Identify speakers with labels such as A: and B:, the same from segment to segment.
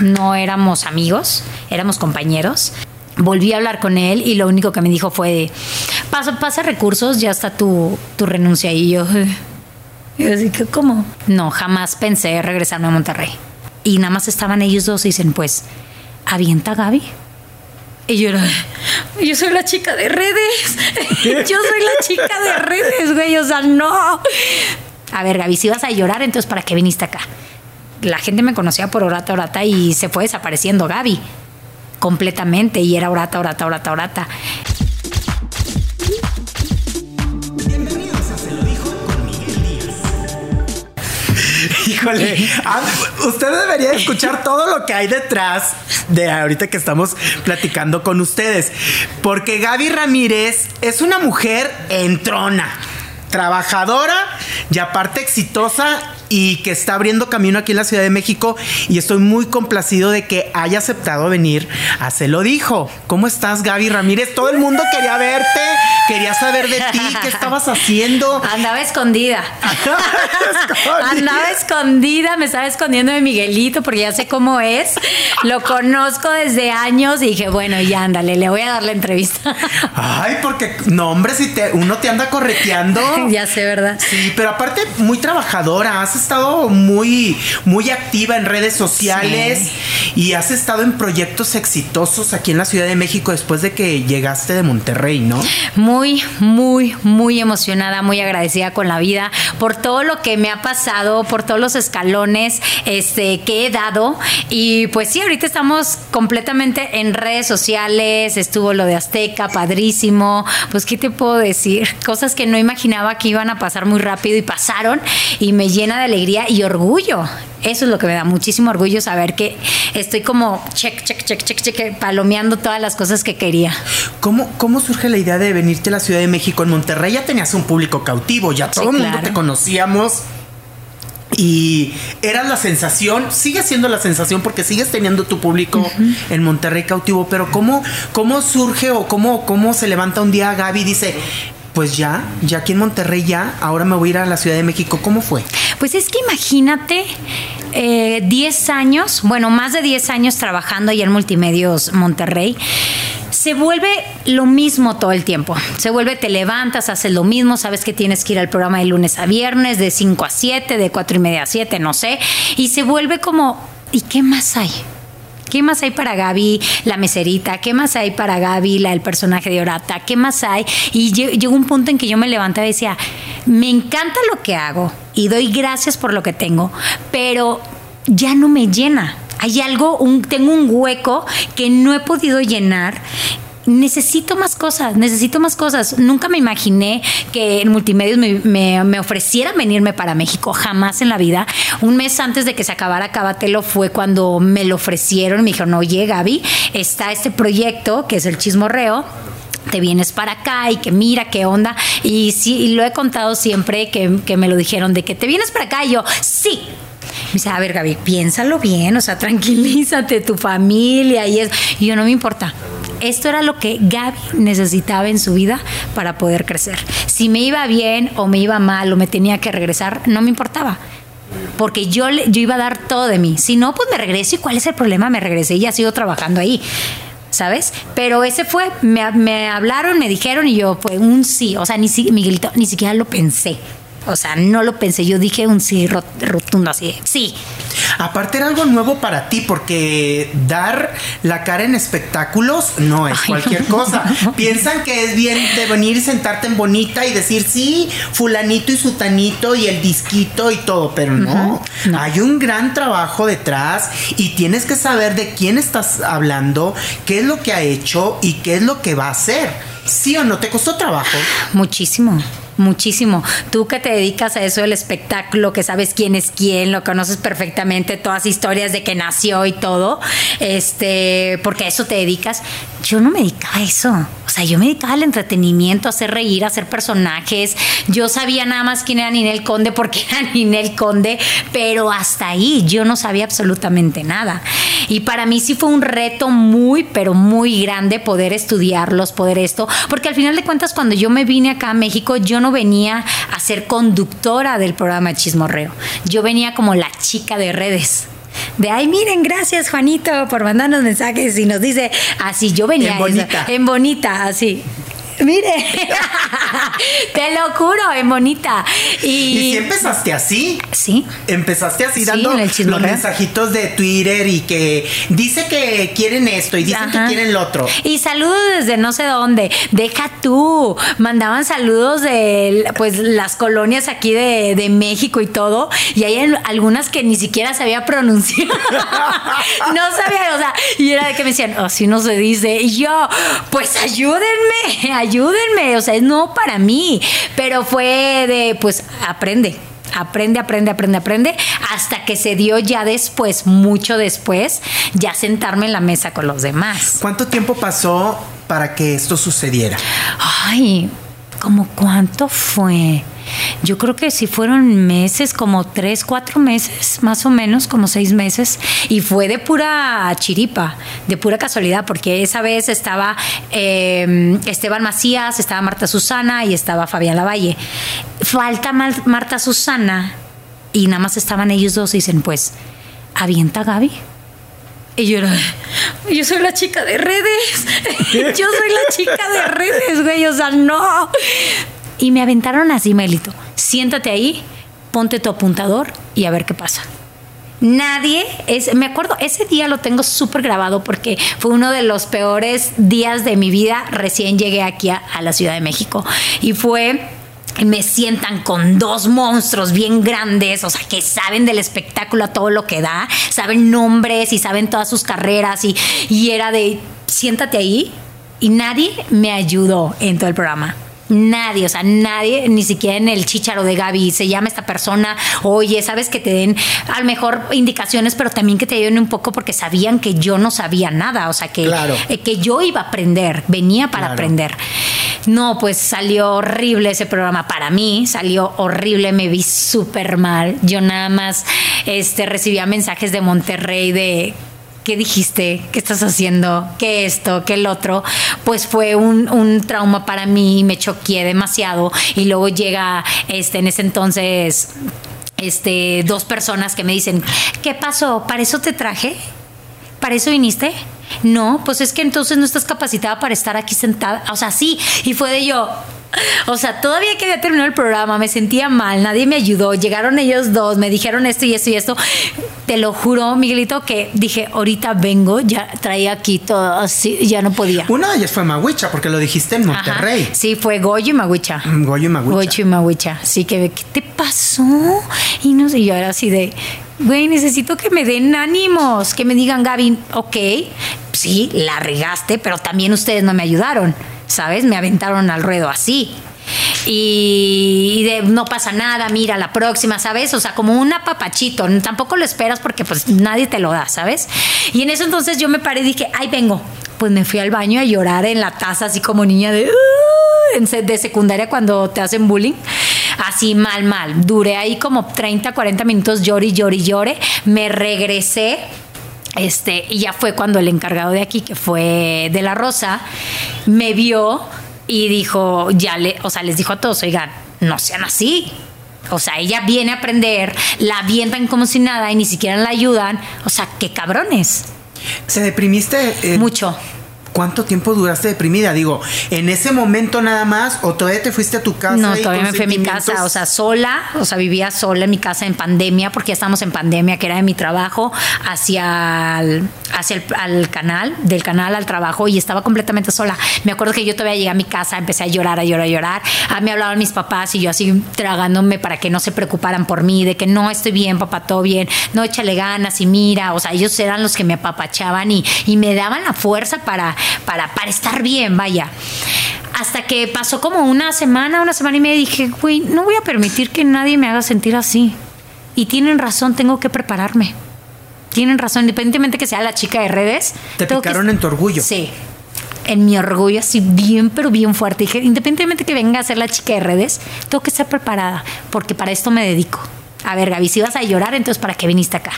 A: no éramos amigos, éramos compañeros. Volví a hablar con él y lo único que me dijo fue, pasa, pasa recursos, ya está tu, tu renuncia. Y yo, y así que, ¿cómo? No, jamás pensé regresarme a Monterrey. Y nada más estaban ellos dos y dicen, pues, avienta a Gaby. Y yo era, yo soy la chica de redes. yo soy la chica de redes, güey. O sea, no. A ver, Gaby, si vas a llorar, entonces ¿para qué viniste acá? La gente me conocía por Orata Orata y se fue desapareciendo Gaby completamente y era Orata, Orata, Orata, Orata.
B: Híjole, ah, usted debería escuchar todo lo que hay detrás de ahorita que estamos platicando con ustedes. Porque Gaby Ramírez es una mujer entrona, trabajadora y aparte exitosa y que está abriendo camino aquí en la Ciudad de México y estoy muy complacido de que haya aceptado venir a Se lo dijo. ¿Cómo estás Gaby Ramírez? Todo el mundo quería verte, quería saber de ti, qué estabas haciendo.
A: Andaba escondida. Andaba escondida, me estaba escondiendo de Miguelito porque ya sé cómo es. Lo conozco desde años y dije, bueno, ya ándale, le voy a dar la entrevista.
B: Ay, porque no, hombre, si te, uno te anda correteando.
A: ya sé, ¿verdad?
B: Sí, pero aparte muy trabajadora, has estado muy, muy activa en redes sociales y has estado en proyectos exitosos aquí en la Ciudad de México después de que llegaste de Monterrey, ¿no?
A: Muy, muy, muy emocionada, muy agradecida con la vida por todo lo que me ha pasado, por todos los escalones este, que he dado. Y pues sí, ahorita estamos completamente en redes sociales, estuvo lo de Azteca, padrísimo. Pues, ¿qué te puedo decir? Cosas que no imaginaba que iban a pasar muy rápido y pasaron y me llena de alegría y orgullo. Eso es lo que me da muchísimo orgullo saber que estoy como check, check, check, check, check, palomeando todas las cosas que quería.
B: ¿Cómo, ¿Cómo surge la idea de venirte a la Ciudad de México? En Monterrey ya tenías un público cautivo, ya todo el mundo te conocíamos. Y era la sensación, sigue siendo la sensación porque sigues teniendo tu público en Monterrey cautivo, pero ¿cómo, cómo surge o cómo, cómo se levanta un día Gaby y dice, pues ya, ya aquí en Monterrey ya, ahora me voy a ir a la Ciudad de México. ¿Cómo fue?
A: Pues es que imagínate 10 eh, años, bueno, más de 10 años trabajando allá en Multimedios Monterrey se vuelve lo mismo todo el tiempo. Se vuelve, te levantas, haces lo mismo, sabes que tienes que ir al programa de lunes a viernes, de 5 a 7, de 4 y media a 7, no sé. Y se vuelve como, ¿y qué más hay? ¿Qué más hay para Gaby, la meserita? ¿Qué más hay para Gaby, la, el personaje de Orata? ¿Qué más hay? Y llegó un punto en que yo me levantaba y decía, me encanta lo que hago y doy gracias por lo que tengo, pero ya no me llena. Hay algo, tengo un hueco que no he podido llenar necesito más cosas, necesito más cosas. Nunca me imaginé que en multimedios me, me, ofrecieran venirme para México, jamás en la vida. Un mes antes de que se acabara Cabatelo fue cuando me lo ofrecieron, me dijeron, oye Gaby, está este proyecto que es el chismorreo te vienes para acá y que mira qué onda. Y sí, lo he contado siempre que, que, me lo dijeron de que te vienes para acá. Y yo, sí, me dice, a ver, Gaby, piénsalo bien, o sea, tranquilízate, tu familia y eso. Y yo no me importa. Esto era lo que Gaby necesitaba en su vida para poder crecer. Si me iba bien o me iba mal o me tenía que regresar, no me importaba porque yo, yo iba a dar todo de mí. Si no, pues me regreso y cuál es el problema, me regresé y ya sigo trabajando ahí. ¿Sabes? Pero ese fue, me, me hablaron, me dijeron y yo, pues un sí. O sea, ni, Miguelito, ni siquiera lo pensé. O sea, no lo pensé, yo dije un sí rotundo así, sí.
B: Aparte era algo nuevo para ti porque dar la cara en espectáculos no es cualquier cosa. Piensan que es bien de venir y sentarte en bonita y decir sí, fulanito y sutanito y el disquito y todo, pero no. Hay un gran trabajo detrás y tienes que saber de quién estás hablando, qué es lo que ha hecho y qué es lo que va a hacer. ¿Sí o no? ¿Te costó trabajo?
A: Muchísimo muchísimo. Tú que te dedicas a eso del espectáculo, que sabes quién es quién, lo conoces perfectamente, todas historias de que nació y todo, este, porque a eso te dedicas. Yo no me dedicaba a eso. O sea, yo me dedicaba al entretenimiento, a hacer reír, a hacer personajes. Yo sabía nada más quién era Ninel Conde porque era Ninel Conde, pero hasta ahí yo no sabía absolutamente nada. Y para mí sí fue un reto muy, pero muy grande poder estudiarlos, poder esto, porque al final de cuentas cuando yo me vine acá a México, yo no venía a ser conductora del programa Chismorreo. Yo venía como la chica de redes de ay, miren, gracias Juanito por mandarnos mensajes y nos dice así, yo venía
B: En bonita.
A: en bonita, así. Mire, te lo juro, en bonita. Y,
B: ¿Y si empezaste así?
A: Sí.
B: Empezaste así
A: Sí,
B: dando los mensajitos de Twitter y que dice que quieren esto y dicen que quieren lo otro.
A: Y saludos desde no sé dónde. Deja tú. Mandaban saludos de pues las colonias aquí de, de México y todo. Y hay al- algunas que ni siquiera sabía pronunciar. no sabía, o sea, y era de que me decían, así no se dice. Y yo, pues ayúdenme, ayúdenme. O sea, es no para mí. Pero fue de, pues aprende. Aprende, aprende, aprende, aprende, hasta que se dio ya después, mucho después, ya sentarme en la mesa con los demás.
B: ¿Cuánto tiempo pasó para que esto sucediera?
A: Ay, ¿como cuánto fue? Yo creo que si fueron meses, como tres, cuatro meses, más o menos, como seis meses. Y fue de pura chiripa, de pura casualidad, porque esa vez estaba eh, Esteban Macías, estaba Marta Susana y estaba Fabián Lavalle. Falta Mar- Marta Susana y nada más estaban ellos dos y dicen, pues, avienta Gaby. Y yo era, yo soy la chica de redes. Yo soy la chica de redes, güey. O sea, no. Y me aventaron así, Melito. Siéntate ahí, ponte tu apuntador y a ver qué pasa. Nadie es, me acuerdo, ese día lo tengo súper grabado porque fue uno de los peores días de mi vida. Recién llegué aquí a, a la Ciudad de México y fue me sientan con dos monstruos bien grandes, o sea, que saben del espectáculo a todo lo que da, saben nombres y saben todas sus carreras y, y era de, siéntate ahí y nadie me ayudó en todo el programa. Nadie, o sea, nadie, ni siquiera en el chicharo de Gaby, se llama esta persona, oye, sabes que te den a lo mejor indicaciones, pero también que te ayuden un poco porque sabían que yo no sabía nada, o sea, que,
B: Claro.
A: eh, que yo iba a aprender, venía para
B: Claro.
A: aprender. No, pues salió horrible ese programa para mí, salió horrible, me vi súper mal. Yo nada más este, recibía mensajes de Monterrey de ¿qué dijiste? ¿Qué estás haciendo? ¿Qué esto? ¿Qué el otro? Pues fue un, un trauma para mí, me choqué demasiado y luego llega este, en ese entonces este, dos personas que me dicen, ¿qué pasó? ¿Para eso te traje? ¿Para eso viniste? No, pues es que entonces no estás capacitada para estar aquí sentada. O sea, sí. Y fue de yo. O sea, todavía que había terminado el programa, me sentía mal, nadie me ayudó. Llegaron ellos dos, me dijeron esto y esto y esto. Te lo juro, Miguelito, que dije, ahorita vengo, ya traía aquí todo así, ya no podía.
B: Una de ellas fue Mahuicha, porque lo dijiste en
A: Ajá.
B: Monterrey.
A: Sí, fue Goyo y Maguicha.
B: Mm, Goyo y Mahuicha.
A: Goyo y Maguicha. Sí, que ¿qué te pasó? Y no sé, yo era así de, güey, necesito que me den ánimos, que me digan, Gaby, ok, sí, la regaste, pero también ustedes no me ayudaron, ¿sabes? Me aventaron al ruedo así. Y, no pasa nada, mira la próxima, ¿sabes? O sea, como un apapachito, tampoco lo esperas porque pues nadie te lo da, ¿sabes? Y en eso entonces yo me paré y dije, ay, vengo. Pues me fui al baño a llorar en la taza, así como niña de, de secundaria cuando te hacen bullying. Así mal, mal. Duré ahí como 30, 40 minutos, llore, llore, llore. Me regresé. Este, y ya fue cuando el encargado de aquí, que fue de la Rosa, me vio y dijo, ya le, o sea, les dijo a todos, oigan, no sean así. O sea, ella viene a aprender, la avientan como si nada y ni siquiera la ayudan. O sea, qué cabrones.
B: ¿Se deprimiste? eh,
A: Mucho.
B: ¿Cuánto tiempo duraste deprimida? Digo, ¿en ese momento nada más o todavía te fuiste a tu casa?
A: No,
B: y
A: todavía me fui a mi casa, o sea, sola, o sea, vivía sola en mi casa en pandemia, porque ya estamos en pandemia, que era de mi trabajo, hacia el, hacia el al canal, del canal al trabajo, y estaba completamente sola. Me acuerdo que yo todavía llegué a mi casa, empecé a llorar, a llorar, a llorar. A mí hablaban mis papás y yo así tragándome para que no se preocuparan por mí, de que no estoy bien, papá, todo bien, no échale ganas y mira, o sea, ellos eran los que me apapachaban y, y me daban la fuerza para, para, para estar bien, vaya. Hasta que pasó como una semana, una semana y media, dije, güey, no voy a permitir que nadie me haga sentir así. Y tienen razón, tengo que prepararme. Tienen razón, independientemente que sea la chica de redes.
B: Te
A: que-
B: picaron en tu orgullo.
A: Sí. En mi orgullo, así bien, pero bien fuerte. Dije, independientemente que venga a ser la chica de redes, tengo que estar preparada, porque para esto me dedico. A ver, Gaby, si vas a llorar, entonces ¿para qué viniste acá?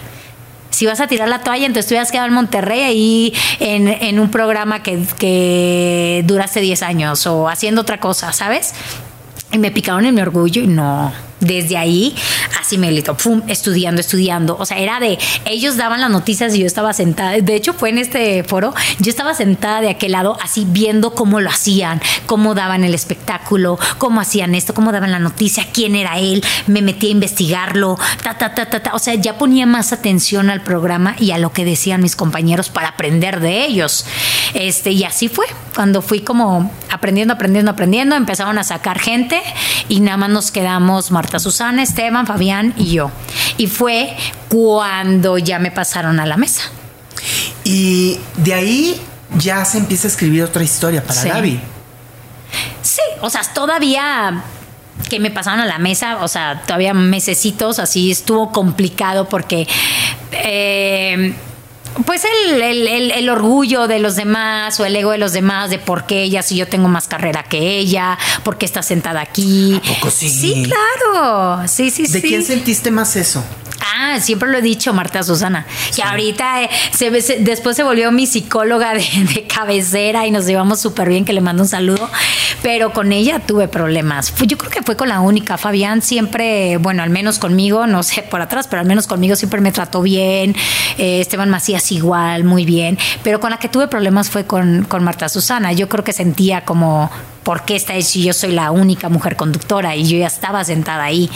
A: Si vas a tirar la toalla, entonces tú hubieras quedado en Monterrey ahí en, en un programa que, que duraste 10 años o haciendo otra cosa, ¿sabes? Y me picaron en mi orgullo y no, desde ahí, así me lito, pum, estudiando, estudiando. O sea, era de, ellos daban las noticias y yo estaba sentada, de hecho fue en este foro, yo estaba sentada de aquel lado, así viendo cómo lo hacían, cómo daban el espectáculo, cómo hacían esto, cómo daban la noticia, quién era él, me metí a investigarlo, ta, ta, ta, ta, ta. O sea, ya ponía más atención al programa y a lo que decían mis compañeros para aprender de ellos. Este, y así fue, cuando fui como aprendiendo, aprendiendo, aprendiendo, empezaron a sacar gente y nada más nos quedamos Susana, Esteban, Fabián y yo. Y fue cuando ya me pasaron a la mesa.
B: Y de ahí ya se empieza a escribir otra historia para Gaby.
A: Sí, o sea, todavía que me pasaron a la mesa, o sea, todavía mesecitos, así estuvo complicado porque eh, pues el, orgullo de los demás o el ego de los demás de por qué ella, si yo tengo más carrera que ella, por qué está sentada aquí.
B: ¿A poco sí?
A: Sí, claro. Sí, sí,
B: sí. ¿De quién sentiste más eso?
A: Ah, siempre lo he dicho, Marta Susana, que ahorita eh, se, después se volvió mi psicóloga de, cabecera y nos llevamos súper bien, que le mando un saludo, pero con ella tuve problemas. Yo creo que fue con la única. Fabián siempre, bueno, al menos conmigo, no sé por atrás, pero al menos conmigo siempre me trató bien. Eh, Esteban Macías igual, muy bien, pero con la que tuve problemas fue con, con Marta Susana. Yo creo que sentía como ¿por qué está si yo soy la única mujer conductora y yo ya estaba sentada ahí?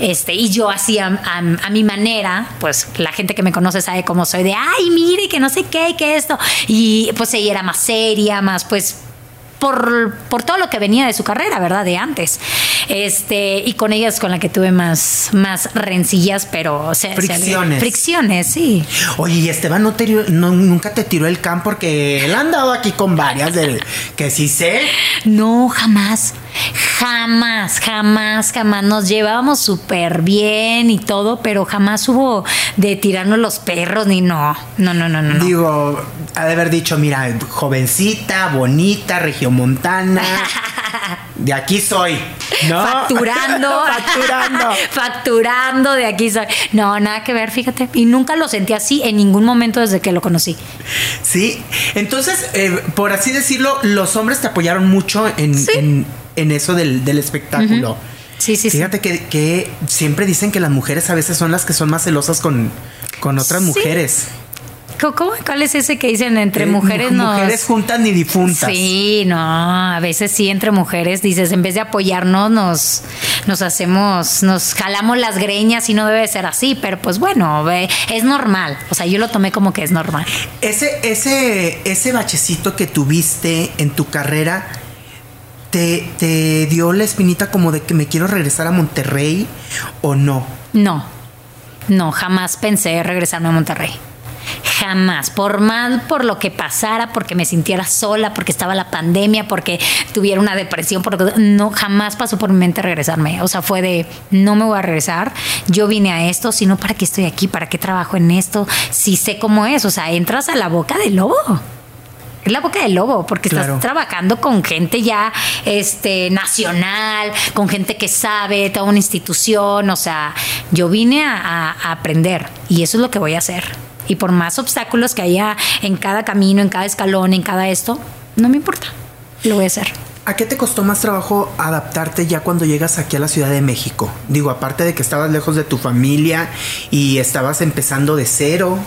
A: Este, y yo hacía a, mi manera, pues la gente que me conoce sabe cómo soy de, ay, mire, que no sé qué, que esto. Y pues ella era más seria, más pues por, por, todo lo que venía de su carrera, ¿verdad? De antes. Este, y con ellas con la que tuve más, más rencillas, pero...
B: fricciones.
A: fricciones, sí.
B: Oye, y Esteban no, te, nunca te tiró el can porque él ha andado aquí con varias de que sí sé.
A: No, jamás. Jamás, jamás, jamás. Nos llevábamos súper bien y todo, pero jamás hubo de tirarnos los perros ni no. No, no, no, no.
B: Digo, ha de haber dicho, mira, jovencita, bonita, regiomontana. de aquí soy. ¿no?
A: Facturando.
B: facturando.
A: facturando, de aquí soy. No, nada que ver, fíjate. Y nunca lo sentí así en ningún momento desde que lo conocí.
B: Sí. Entonces, eh, por así decirlo, los hombres te apoyaron mucho en, en, eso del, espectáculo.
A: Sí, sí,
B: Fíjate Que, que, siempre dicen que las mujeres a veces son las que son más celosas con, con otras mujeres.
A: ¿Cómo? ¿Cuál es ese que dicen entre eh, mujeres
B: no? Mujeres juntas ni difuntas.
A: Sí, no, a veces sí entre mujeres dices, en vez de apoyarnos nos nos hacemos, nos jalamos las greñas y no debe ser así, pero pues bueno, es normal. O sea, yo lo tomé como que es normal.
B: Ese ese ese bachecito que tuviste en tu carrera te, te dio la espinita como de que me quiero regresar a Monterrey o no?
A: No. No, jamás pensé regresarme a Monterrey. Jamás, por mal, por lo que pasara, porque me sintiera sola, porque estaba la pandemia, porque tuviera una depresión, porque no, jamás pasó por mi mente regresarme. O sea, fue de, no me voy a regresar, yo vine a esto, sino para qué estoy aquí, para qué trabajo en esto, si sé cómo es, o sea, entras a la boca del lobo es la boca del lobo, porque estás trabajando con gente ya este, nacional, con gente que sabe, toda una institución. O sea, yo vine a aprender y eso es lo que voy a hacer. Y por más obstáculos que haya en cada camino, en cada escalón, en cada esto, no me importa. Lo voy a hacer.
B: ¿A qué te costó más trabajo adaptarte ya cuando llegas aquí a la Ciudad de México? Digo, aparte de que estabas lejos de tu familia y estabas empezando de cero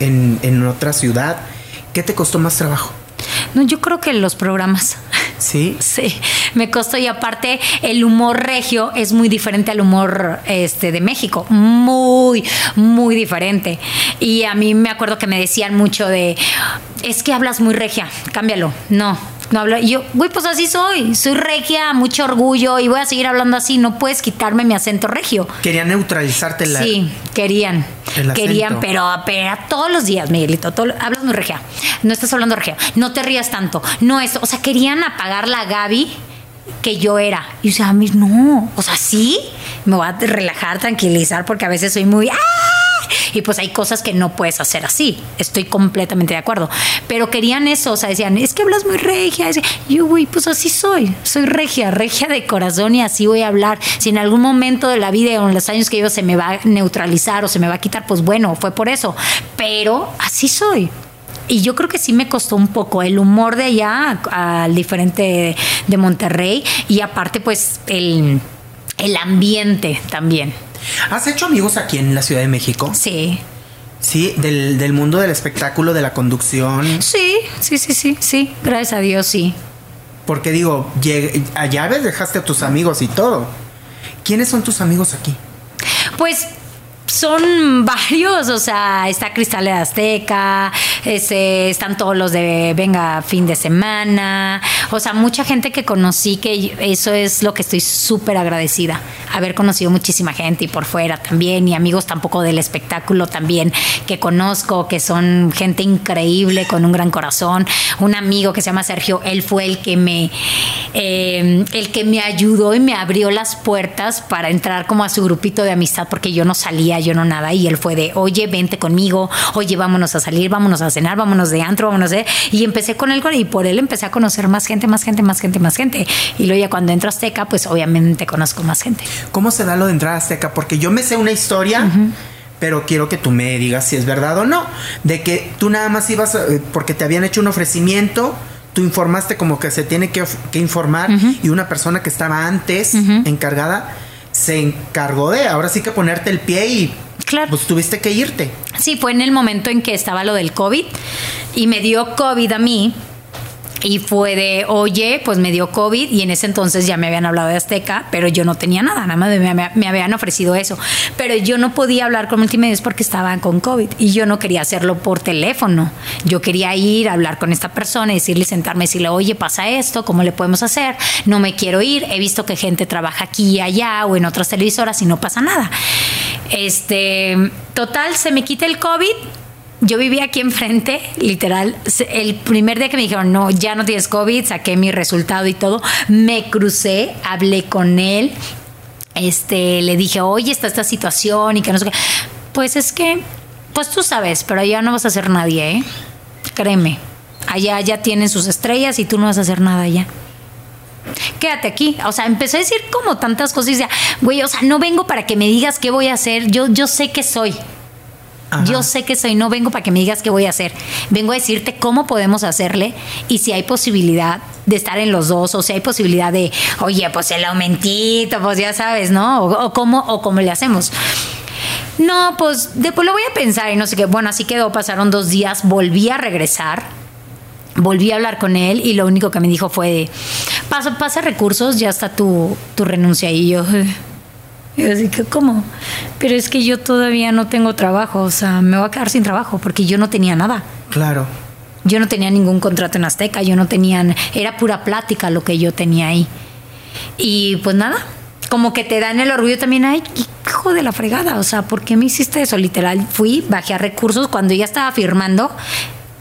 B: en, en otra ciudad, ¿qué te costó más trabajo?
A: No, yo creo que los programas.
B: Sí.
A: Sí, me costó y aparte el humor regio es muy diferente al humor este de México, muy muy diferente. Y a mí me acuerdo que me decían mucho de es que hablas muy regia, cámbialo. No, no hablo. Y yo, güey, pues así soy. Soy regia, mucho orgullo y voy a seguir hablando así. No puedes quitarme mi acento regio.
B: Querían neutralizarte la.
A: Sí, querían. querían, pero, pero todos los días, Miguelito. hablas muy regia. No estás hablando regia. No te rías tanto. No es. O sea, querían apagar la Gaby que yo era. Y o sea, a mí no. O sea, sí, me voy a relajar, tranquilizar, porque a veces soy muy. ¡Ah! Y pues hay cosas que no puedes hacer así. Estoy completamente de acuerdo. Pero querían eso, o sea, decían, es que hablas muy regia. Yo, güey, pues así soy. Soy regia, regia de corazón y así voy a hablar. Si en algún momento de la vida o en los años que llevo se me va a neutralizar o se me va a quitar, pues bueno, fue por eso. Pero así soy. Y yo creo que sí me costó un poco el humor de allá al diferente de Monterrey y aparte pues el el ambiente también.
B: ¿Has hecho amigos aquí en la Ciudad de México?
A: Sí.
B: Sí, del, del mundo del espectáculo, de la conducción.
A: Sí, sí, sí, sí, sí. Gracias a Dios, sí.
B: Porque digo, llegué- allá ves, dejaste a tus amigos y todo. ¿Quiénes son tus amigos aquí?
A: Pues son varios, o sea, está Cristal de Azteca, ese, están todos los de Venga fin de semana, o sea, mucha gente que conocí, que eso es lo que estoy súper agradecida, haber conocido muchísima gente y por fuera también, y amigos tampoco del espectáculo también que conozco, que son gente increíble, con un gran corazón, un amigo que se llama Sergio, él fue el que me, eh, el que me ayudó y me abrió las puertas para entrar como a su grupito de amistad, porque yo no salía, yo no nada, y él fue de, oye, vente conmigo, oye, vámonos a salir, vámonos a cenar, vámonos de antro, vámonos de... Y empecé con él y por él empecé a conocer más gente, más gente, más gente, más gente. Y luego ya cuando entro a Azteca, pues obviamente conozco más gente.
B: ¿Cómo se da lo de entrar a Azteca? Porque yo me sé una historia, pero quiero que tú me digas si es verdad o no. De que tú nada más ibas, a- eh, porque te habían hecho un ofrecimiento, tú informaste como que se tiene que, informar y una persona que estaba antes encargada se encargó de, ahora sí que ponerte el pie y
A: Claro.
B: pues tuviste que irte.
A: Sí, fue en el momento en que estaba lo del COVID y me dio COVID a mí. Y fue de, oye, pues me dio COVID y en ese entonces ya me habían hablado de Azteca, pero yo no tenía nada, nada más me, me- habían ofrecido eso. Pero yo no podía hablar con multimedios porque estaban con COVID y yo no quería hacerlo por teléfono. Yo quería ir a hablar con esta persona y decirle, sentarme y decirle, oye, pasa esto, ¿cómo le podemos hacer? No me quiero ir, he visto que gente trabaja aquí y allá o en otras televisoras y no pasa nada. Este, total, se me quita el COVID yo vivía aquí enfrente, literal. El primer día que me dijeron, no, ya no tienes COVID, saqué mi resultado y todo, me crucé, hablé con él, este, le dije, oye, está esta situación y que no sé qué. Pues es que, pues tú sabes, pero allá no vas a hacer nadie, ¿eh? Créeme. Allá ya tienen sus estrellas y tú no vas a hacer nada allá quédate aquí. O sea, empecé a decir como tantas cosas y decía, güey, o sea, no vengo para que me digas qué voy a hacer. Yo, yo sé que soy. Yo sé que soy, no vengo para que me digas qué voy a hacer. Vengo a decirte cómo podemos hacerle y si hay posibilidad de estar en los dos o si hay posibilidad de, oye, pues el aumentito, pues ya sabes, ¿no? O, cómo, o cómo le hacemos. No, pues después lo voy a pensar y no sé qué. Bueno, así quedó, pasaron dos días, volví a regresar, volví a hablar con él y lo único que me dijo fue pasa, pasa recursos, ya está tu, tu renuncia y yo... Y así que, ¿cómo? Pero es que yo todavía no tengo trabajo, o sea, me voy a quedar sin trabajo porque yo no tenía nada.
B: Claro.
A: Yo no tenía ningún contrato en Azteca, yo no tenía, era pura plática lo que yo tenía ahí. Y pues nada, como que te dan el orgullo también, ay, hijo de la fregada, o sea, ¿por qué me hiciste eso? Literal, fui, bajé a recursos, cuando ya estaba firmando,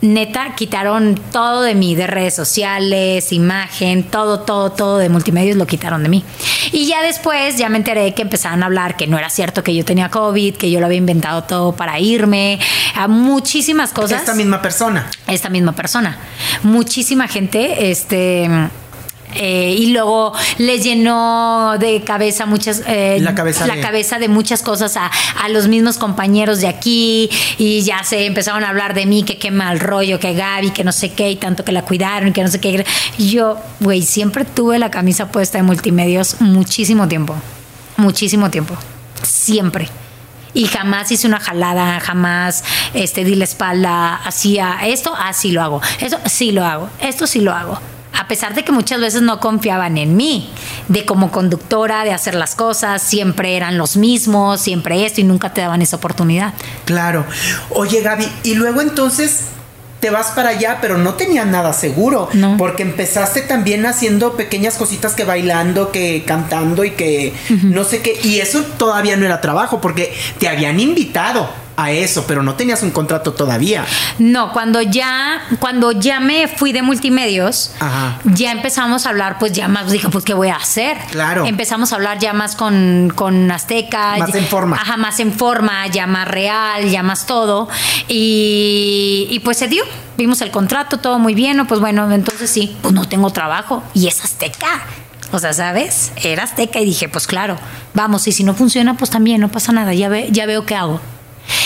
A: neta, quitaron todo de mí, de redes sociales, imagen, todo, todo, todo de multimedios lo quitaron de mí. Y ya después, ya me enteré que empezaron a hablar que no era cierto que yo tenía COVID, que yo lo había inventado todo para irme, a muchísimas cosas
B: Esta misma persona.
A: esta misma persona. Muchísima gente, este. Eh, y luego les llenó de cabeza muchas eh,
B: La cabeza
A: la
B: de-
A: cabeza de muchas cosas a, a los mismos compañeros de aquí y ya se empezaron a hablar de mí que qué mal rollo que Gaby que no sé qué y tanto que la cuidaron y que no sé qué yo güey siempre tuve la camisa puesta de multimedios muchísimo tiempo muchísimo tiempo siempre y jamás hice una jalada, jamás este, di la espalda, hacía esto, así lo hago, esto sí lo hago, esto sí lo hago. A pesar de que muchas veces no confiaban en mí, de como conductora, de hacer las cosas, siempre eran los mismos, siempre esto y nunca te daban esa oportunidad.
B: Claro. Oye, Gaby, y luego entonces te vas para allá, pero no tenías nada seguro.
A: No.
B: Porque empezaste también haciendo pequeñas cositas que bailando, que cantando y que no sé qué. Y eso todavía no era trabajo, porque te habían invitado a eso, pero no tenías un contrato todavía.
A: No, cuando ya, cuando ya me fui de multimedios,
B: Ajá.
A: ya empezamos a hablar, pues ya más, dije, pues, ¿qué voy a hacer?
B: Claro.
A: Empezamos a hablar ya más con, con Azteca.
B: Más en forma.
A: Ajá, más en forma, ya más real, ya más todo. Y, y pues se dio. Vimos el contrato, todo muy bien. ¿no? Pues bueno, entonces sí, pues no tengo trabajo. Y es Azteca. O sea, ¿sabes? Era Azteca y dije, pues claro, vamos, y si no funciona, pues también no pasa nada. Ya, ve, ya veo qué hago.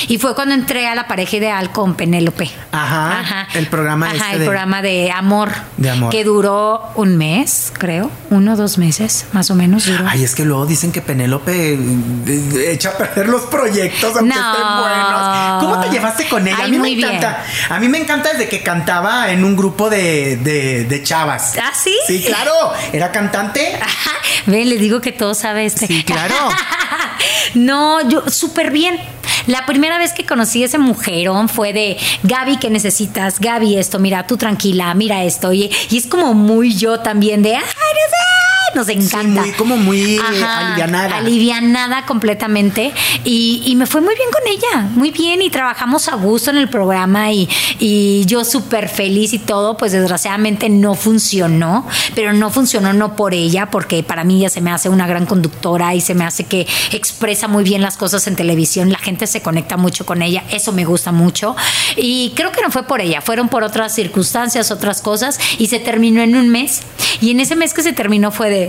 A: Y fue cuando entré a la pareja ideal con Penélope.
B: Ajá, el programa
A: Ajá,
B: este
A: el
B: de-
A: programa de amor.
B: De amor.
A: Que duró un mes, creo. Uno o dos meses, más o menos duró.
B: Ay, es que luego dicen que Penélope eh, echa a perder los proyectos aunque
A: No.
B: estén buenos. ¿Cómo te llevaste con ella? a mí
A: muy
B: me encanta. A mí me encanta desde que cantaba en un grupo de, de, de chavas.
A: ¿Ah, sí?
B: Sí, claro. Era cantante.
A: Ajá. Ve, le digo que todo sabe este.
B: Sí, claro.
A: no, yo súper bien. La primera vez que conocí a ese mujerón fue de Gaby, ¿qué necesitas? Gaby, esto, mira, tú tranquila, mira esto. Y, y es como muy yo también de, ay, no sé, nos encanta.
B: muy, como muy, alivianada.
A: Alivianada completamente. Y, y me fue muy bien con ella, muy bien. Y trabajamos a gusto en el programa y, y yo súper feliz y todo. Pues desgraciadamente no funcionó, pero no funcionó no por ella, porque para mí ella se me hace una gran conductora y se me hace que expresa muy bien las cosas en televisión. La gente se conecta mucho con ella, eso me gusta mucho. Y creo que no fue por ella, fueron por otras circunstancias, otras cosas. Y se terminó en un mes. Y en ese mes que se terminó fue de,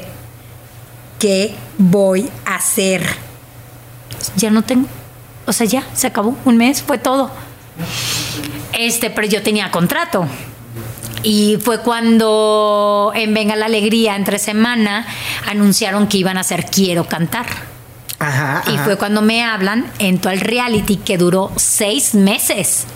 A: ¿qué voy a hacer? Ya no tengo. O sea, ya, se acabó. Un mes, fue todo. Este, pero yo tenía contrato. Y fue cuando en Venga la Alegría, entre semana, anunciaron que iban a hacer Quiero Cantar.
B: Ajá.
A: Y
B: ajá.
A: fue cuando me hablan, entro al reality que duró seis meses.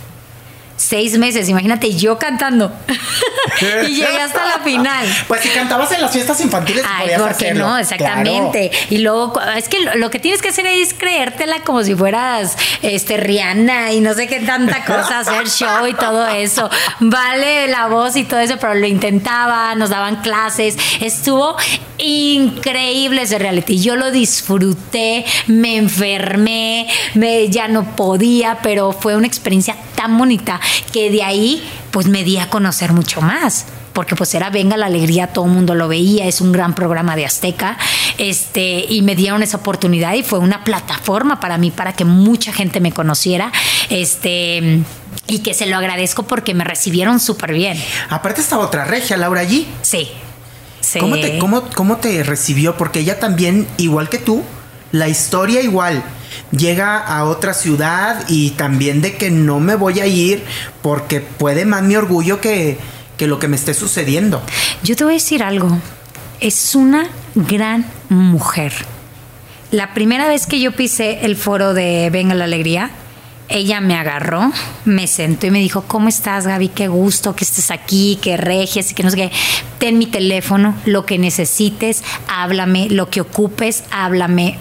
A: Seis meses, imagínate yo cantando. y llegué hasta la final.
B: Pues si cantabas en las fiestas infantiles,
A: Ay,
B: podías
A: ¿por qué
B: hacerlo.
A: no? Exactamente. Y luego, es que lo, lo que tienes que hacer es creértela como si fueras este Rihanna y no sé qué tanta cosa, hacer show y todo eso. Vale la voz y todo eso, pero lo intentaba, nos daban clases. Estuvo increíble ese reality. Yo lo disfruté, me enfermé, me, ya no podía, pero fue una experiencia tan bonita que de ahí pues me di a conocer mucho más porque pues era Venga la Alegría, todo el mundo lo veía, es un gran programa de Azteca, este, y me dieron esa oportunidad y fue una plataforma para mí, para que mucha gente me conociera, este, y que se lo agradezco porque me recibieron súper bien.
B: Aparte estaba otra regia, Laura allí.
A: Sí. sí.
B: ¿Cómo te, cómo, ¿Cómo te recibió? Porque ella también, igual que tú, la historia igual. Llega a otra ciudad y también de que no me voy a ir porque puede más mi orgullo que, que lo que me esté sucediendo.
A: Yo te voy a decir algo. Es una gran mujer. La primera vez que yo pisé el foro de Venga la Alegría, ella me agarró, me sentó y me dijo, ¿cómo estás, Gaby? Qué gusto que estés aquí, que regias y que no sé qué. Ten mi teléfono, lo que necesites, háblame, lo que ocupes, háblame.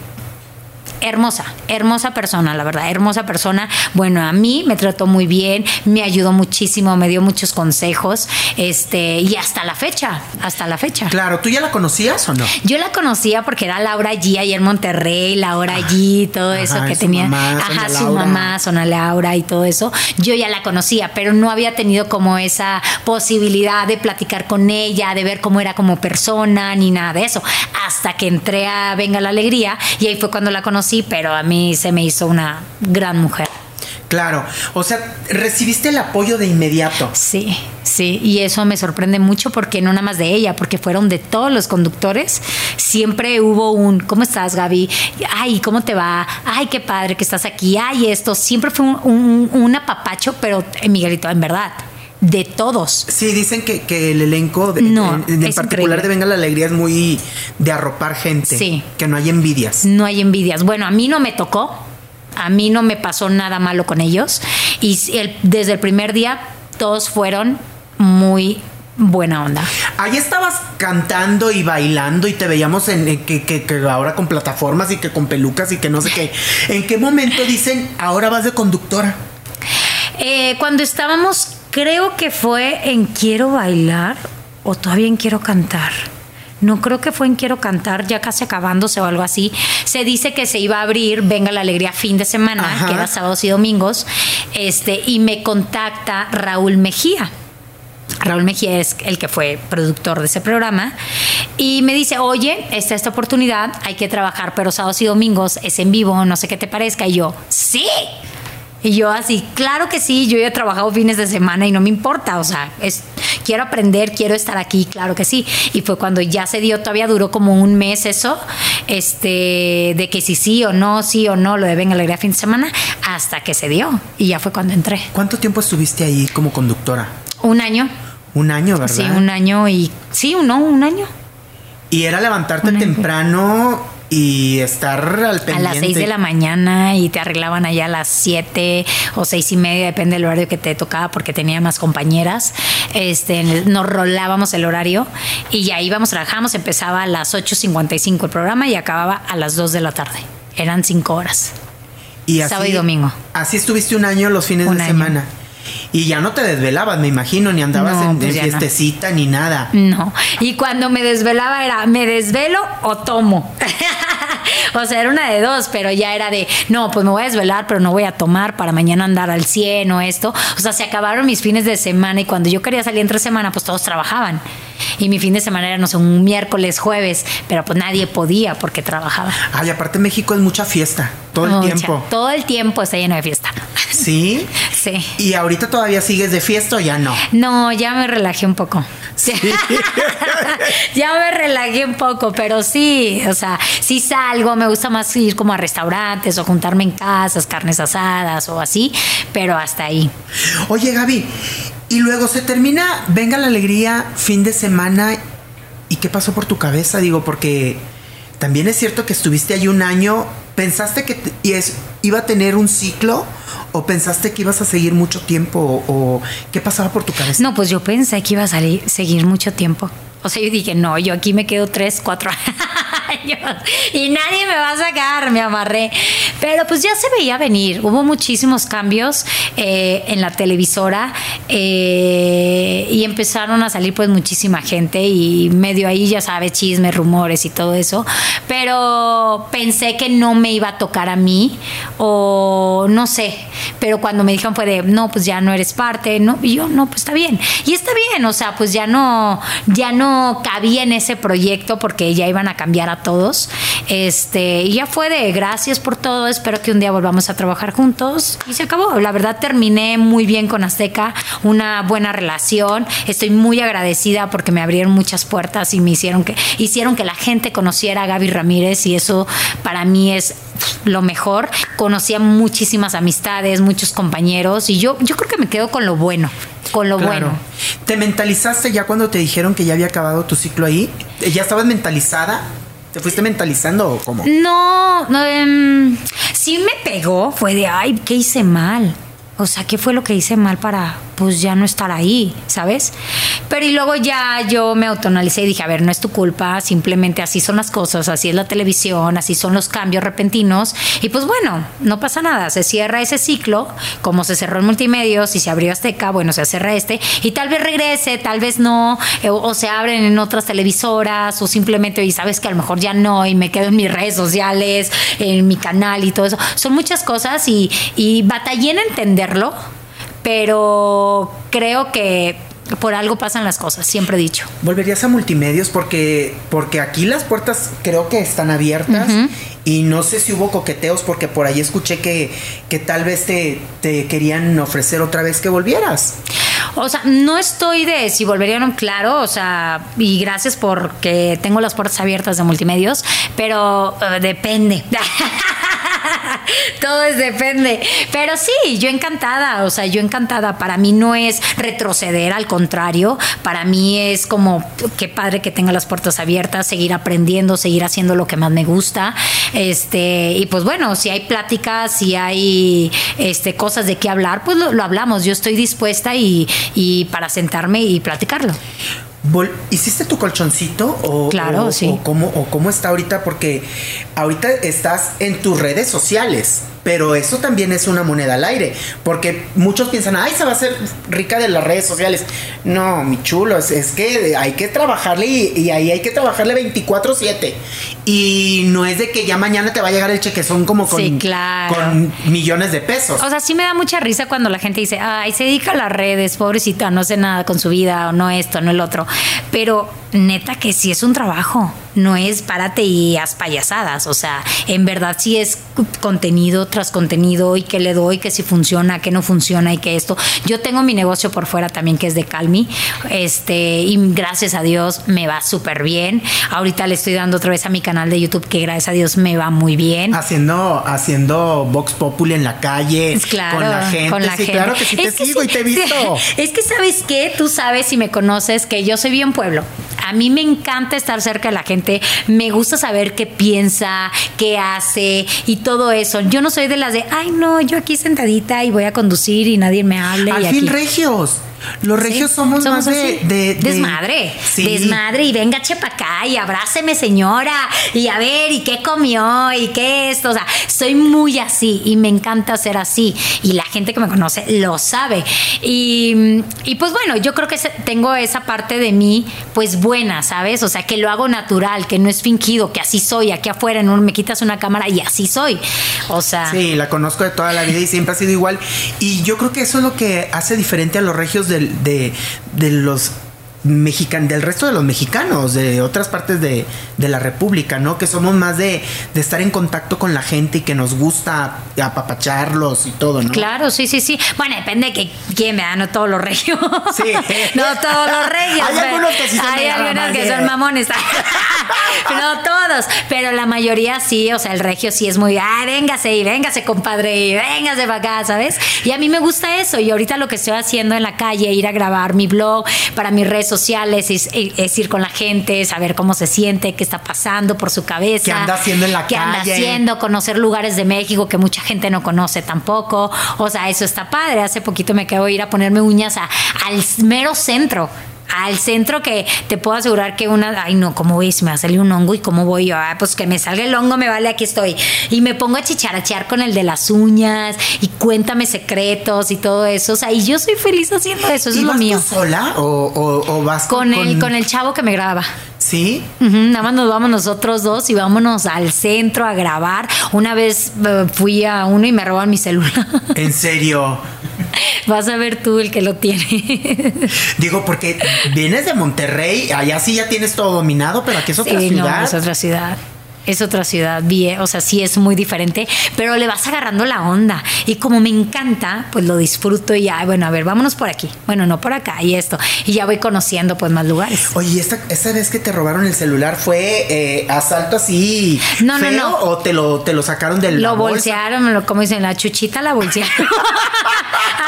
A: Hermosa, hermosa persona, la verdad, hermosa persona. Bueno, a mí me trató muy bien, me ayudó muchísimo, me dio muchos consejos, este, y hasta la fecha, hasta la fecha.
B: Claro, ¿tú ya la conocías o no?
A: Yo la conocía porque era Laura G ahí en Monterrey, Laura G, todo
B: Ajá,
A: eso que
B: su
A: tenía.
B: mamá,
A: Ajá, su
B: Laura.
A: mamá, Sona Laura y todo eso. Yo ya la conocía, pero no había tenido como esa posibilidad de platicar con ella, de ver cómo era como persona, ni nada de eso. Hasta que entré a Venga la Alegría y ahí fue cuando la conocí, pero a mí se me hizo una gran mujer.
B: Claro, o sea, recibiste el apoyo de inmediato.
A: Sí, sí, y eso me sorprende mucho porque no nada más de ella, porque fueron de todos los conductores. Siempre hubo un, ¿cómo estás, Gaby? Ay, ¿cómo te va? Ay, qué padre que estás aquí. Ay, esto. Siempre fue un, un, un apapacho, pero, eh, Miguelito, en verdad, de todos.
B: Sí, dicen que, que el elenco, de,
A: No,
B: en, en particular
A: increíble.
B: de Venga la Alegría, es muy de arropar gente.
A: Sí.
B: Que no hay envidias.
A: No hay envidias. Bueno, a mí no me tocó. A mí no me pasó nada malo con ellos. Y el- desde el primer día, todos fueron muy buena onda.
B: Ahí estabas cantando y bailando y te veíamos en, en que, que- que ahora con plataformas y que con pelucas y que no sé qué. ¿En qué momento dicen ahora vas de conductora?
A: Eh, cuando estábamos, creo que fue en Quiero bailar o todavía en Quiero cantar. No creo que fue en Quiero cantar, ya casi acabándose o algo así. Se dice que se iba a abrir Venga la Alegría fin de semana,
B: Ajá.
A: que era sábados y domingos, este, y me contacta Raúl Mejía. Raúl Mejía es el que fue productor de ese programa y me dice, oye, está esta oportunidad, hay que trabajar, pero sábados y domingos es en vivo, no sé qué te parezca. Y yo, sí. Y yo así, claro que sí, yo ya he trabajado fines de semana y no me importa, o sea, es, quiero aprender, quiero estar aquí, claro que sí. Y fue cuando ya se dio, todavía duró como un mes eso, este, de que si sí o no, sí o no, lo de Venga Alegría fin de semana, hasta que se dio. Y ya fue cuando entré.
B: ¿Cuánto tiempo estuviste ahí como conductora?
A: Un año.
B: Un año, ¿verdad?
A: Sí, un año y. Sí, no, un año.
B: Y era levantarte temprano y estar al pendiente.
A: A las 6 de la mañana y te arreglaban allá a las 7 o seis y media, depende del horario que te tocaba porque tenía más compañeras. Este, nos rolábamos el horario y ya íbamos, trabajamos, empezaba a las 8.55 el programa y acababa a las 2 de la tarde. Eran 5 horas.
B: Y así,
A: Sábado y domingo.
B: Así estuviste un año los fines de semana. Y ya no te desvelabas, me imagino, ni andabas en, pues fiestecita ni nada.
A: No. Y cuando me desvelaba era, ¿me desvelo o tomo? o sea, era una de dos, pero ya era de, no, pues me voy a desvelar, pero no voy a tomar para mañana andar al 100 o esto. O sea, se acabaron mis fines de semana y cuando yo quería salir entre semana, pues todos trabajaban. Y mi fin de semana era, no sé, un miércoles, jueves, pero pues nadie podía porque trabajaba.
B: Ay, aparte México es mucha fiesta, todo el tiempo.
A: Todo el tiempo está lleno de fiesta.
B: ¿Sí?
A: Sí.
B: ¿Y ahorita todavía sigues de fiesta o ya no?
A: No, ya me relajé un poco. Sí. ya me relajé un poco, pero sí, o sea, sí salgo, me gusta más ir como a restaurantes o juntarme en casas, carnes asadas o así, pero hasta ahí.
B: Oye, Gaby, y luego se termina, venga la alegría, fin de semana. ¿Y qué pasó por tu cabeza? Digo, porque también es cierto que estuviste ahí un año. ¿Pensaste que iba a tener un ciclo? ¿O pensaste que ibas a seguir mucho tiempo? ¿O, qué pasaba por tu cabeza?
A: No, pues yo pensé que iba a salir, seguir mucho tiempo. O sea, yo dije, no, yo aquí me quedo tres, cuatro años y nadie me va a sacar, me amarré. Pero pues ya se veía venir, hubo muchísimos cambios eh, en la televisora eh, y empezaron a salir pues muchísima gente y medio ahí ya sabes, chismes, rumores y todo eso. Pero pensé que no me iba a tocar a mí o no sé, pero cuando me dijeron fue de, no, pues ya no eres parte, no, y yo, no, pues está bien. Y está bien, o sea, pues ya no, ya no cabía en ese proyecto porque ya iban a cambiar a todos. Este, y ya fue de gracias por todo, espero que un día volvamos a trabajar juntos y se acabó. La verdad terminé muy bien con Azteca, una buena relación. Estoy muy agradecida porque me abrieron muchas puertas y me hicieron que hicieron que la gente conociera a Gaby Ramírez y eso para mí es lo mejor. Conocía muchísimas amistades, muchos compañeros y yo yo creo que me quedo con lo bueno con lo bueno.
B: ¿Te mentalizaste ya cuando te dijeron que ya había acabado tu ciclo ahí? ¿Ya estabas mentalizada? ¿Te fuiste mentalizando o cómo?
A: No, no em, sí me pegó, fue de, ay, ¿qué hice mal? O sea, ¿qué fue lo que hice mal para, pues, ya no estar ahí, ¿sabes? Pero y luego ya yo me autoanalicé y dije, a ver, no es tu culpa, simplemente así son las cosas, así es la televisión, así son los cambios repentinos. Y pues bueno, no pasa nada, se cierra ese ciclo, como se cerró en multimedios y se abrió Azteca, bueno, se cierra este, y tal vez regrese, tal vez no, eh, o, se abren en otras televisoras, o simplemente, y sabes que a lo mejor ya no, y me quedo en mis redes sociales, en mi canal y todo eso. Son muchas cosas y, y batallé en entender pero creo que por algo pasan las cosas, siempre he dicho.
B: ¿Volverías a multimedios? Porque, porque aquí las puertas creo que están abiertas y no sé si hubo coqueteos porque por ahí escuché que, que tal vez te, te, querían ofrecer otra vez que volvieras.
A: O sea, no estoy de si volverían, claro, o sea, y gracias porque tengo las puertas abiertas de multimedios, pero uh, depende. Todo es depende. Pero sí, yo encantada, o sea, yo encantada. Para mí no es retroceder, al contrario, para mí es como qué padre que tenga las puertas abiertas, seguir aprendiendo, seguir haciendo lo que más me gusta. Este, y pues bueno, si hay pláticas, si hay este, cosas de qué hablar, pues lo, hablamos. Yo estoy dispuesta y, y para sentarme y platicarlo.
B: ¿Hiciste tu colchoncito? O,
A: claro, sí.
B: O cómo, ¿O cómo está ahorita? Porque ahorita estás en tus redes sociales. Pero eso también es una moneda al aire, porque muchos piensan, ay, se va a hacer rica de las redes sociales. No, mi chulo, es, que hay que trabajarle y, ahí hay que trabajarle 24/7. Y no es de que ya mañana te va a llegar el chequezón como con, con millones de pesos.
A: O sea, sí me da mucha risa cuando la gente dice, ay, se dedica a las redes, pobrecita, no hace nada con su vida, o no esto, no el otro. Pero neta que sí es un trabajo. No es párate y haz payasadas, o sea, en verdad sí es contenido tras contenido y que le doy, que si funciona, que no funciona y que esto. Yo tengo mi negocio por fuera también que es de Calmi, este, y gracias a Dios me va súper bien. Ahorita le estoy dando otra vez a mi canal de YouTube que gracias a Dios me va muy bien.
B: Haciendo, haciendo Vox Populi en la calle,
A: Claro,
B: con la gente.
A: con la
B: sí,
A: gente.
B: claro que sí te
A: que
B: sigo
A: sí,
B: y te he visto.
A: Es que sabes qué, tú sabes si me conoces que yo soy bien pueblo. A mí me encanta estar cerca de la gente, me gusta saber qué piensa, qué hace y todo eso. Yo no soy de las de, ay no, yo aquí sentadita y voy a conducir y nadie me hable.
B: Al
A: y
B: fin
A: aquí.
B: regios. Los regios
A: Sí,
B: somos, más de,
A: así.
B: de- de-
A: desmadre,
B: Sí.
A: desmadre y venga chepa acá y abráceme señora y a ver y qué comió y qué esto, o sea, soy muy así y me encanta ser así y la gente que me conoce lo sabe y, y pues bueno, yo creo que tengo esa parte de mí pues buena, ¿sabes? O sea, que lo hago natural, que no es fingido, que así soy, aquí afuera no me quitas una cámara y así soy, o sea,
B: Sí, la conozco de toda la vida y siempre ha sido igual. Y yo creo que eso es lo que hace diferente a los regios de, de los mexicanos, del resto de los mexicanos, de otras partes de, de la República, ¿no? Que somos más de, de estar en contacto con la gente y que nos gusta apapacharlos y todo, ¿no?
A: Claro, sí, sí, sí. Bueno, depende de que quién me da, no todos los regios.
B: Sí.
A: no todos los regios.
B: Hay algunos que sí son
A: Hay
B: medio
A: algunos que
B: ramas,
A: son mamones. no todos, pero la mayoría sí. O sea, el regio sí es muy, ah, véngase y véngase, compadre, y véngase para acá, ¿sabes? Y a mí me gusta eso. Y ahorita lo que estoy haciendo en la calle, ir a grabar mi blog para mis redes sociales, es, es ir con la gente, saber cómo se siente, qué está pasando por su cabeza.
B: ¿Qué anda haciendo en la
A: qué anda
B: calle?
A: haciendo, conocer lugares de México que mucha gente no conoce tampoco. O sea, eso está padre. Hace poquito me quedo ir a ponerme uñas a- al mero centro. Al centro que te puedo asegurar que una, ay no, ¿cómo voy? Si me va a salir un hongo y cómo voy yo, ah, pues que me salga el hongo, me vale, aquí estoy. Y me pongo a chicharachear con el de las uñas y cuéntame secretos y todo eso. O sea, y yo soy feliz haciendo eso, eso
B: ¿Y
A: es lo
B: vas tú
A: mío.
B: sola o, o- o vas
A: Con el, con el chavo que me graba.
B: Sí.
A: Nada más nos vamos nosotros dos y vámonos al centro a grabar. Una vez eh, fui a uno y me roban mi celular.
B: En serio.
A: Vas a ver tú el que lo tiene.
B: Digo, porque vienes de Monterrey, allá sí ya tienes todo dominado, pero aquí es otra
A: Sí,
B: ciudad.
A: no, es otra ciudad. Es otra ciudad, bien, o sea, sí es muy diferente, pero le vas agarrando la onda. Y como me encanta, pues lo disfruto y ya, bueno, a ver, vámonos por aquí. Bueno, no por acá y esto. Y ya voy conociendo pues más lugares.
B: Oye, ¿y esta, esta vez que te robaron el celular fue eh, asalto así
A: No, no,
B: feo
A: no.
B: o te lo, te lo sacaron del
A: Lo bolsearon, lo- como dicen, la chuchita la bolsearon.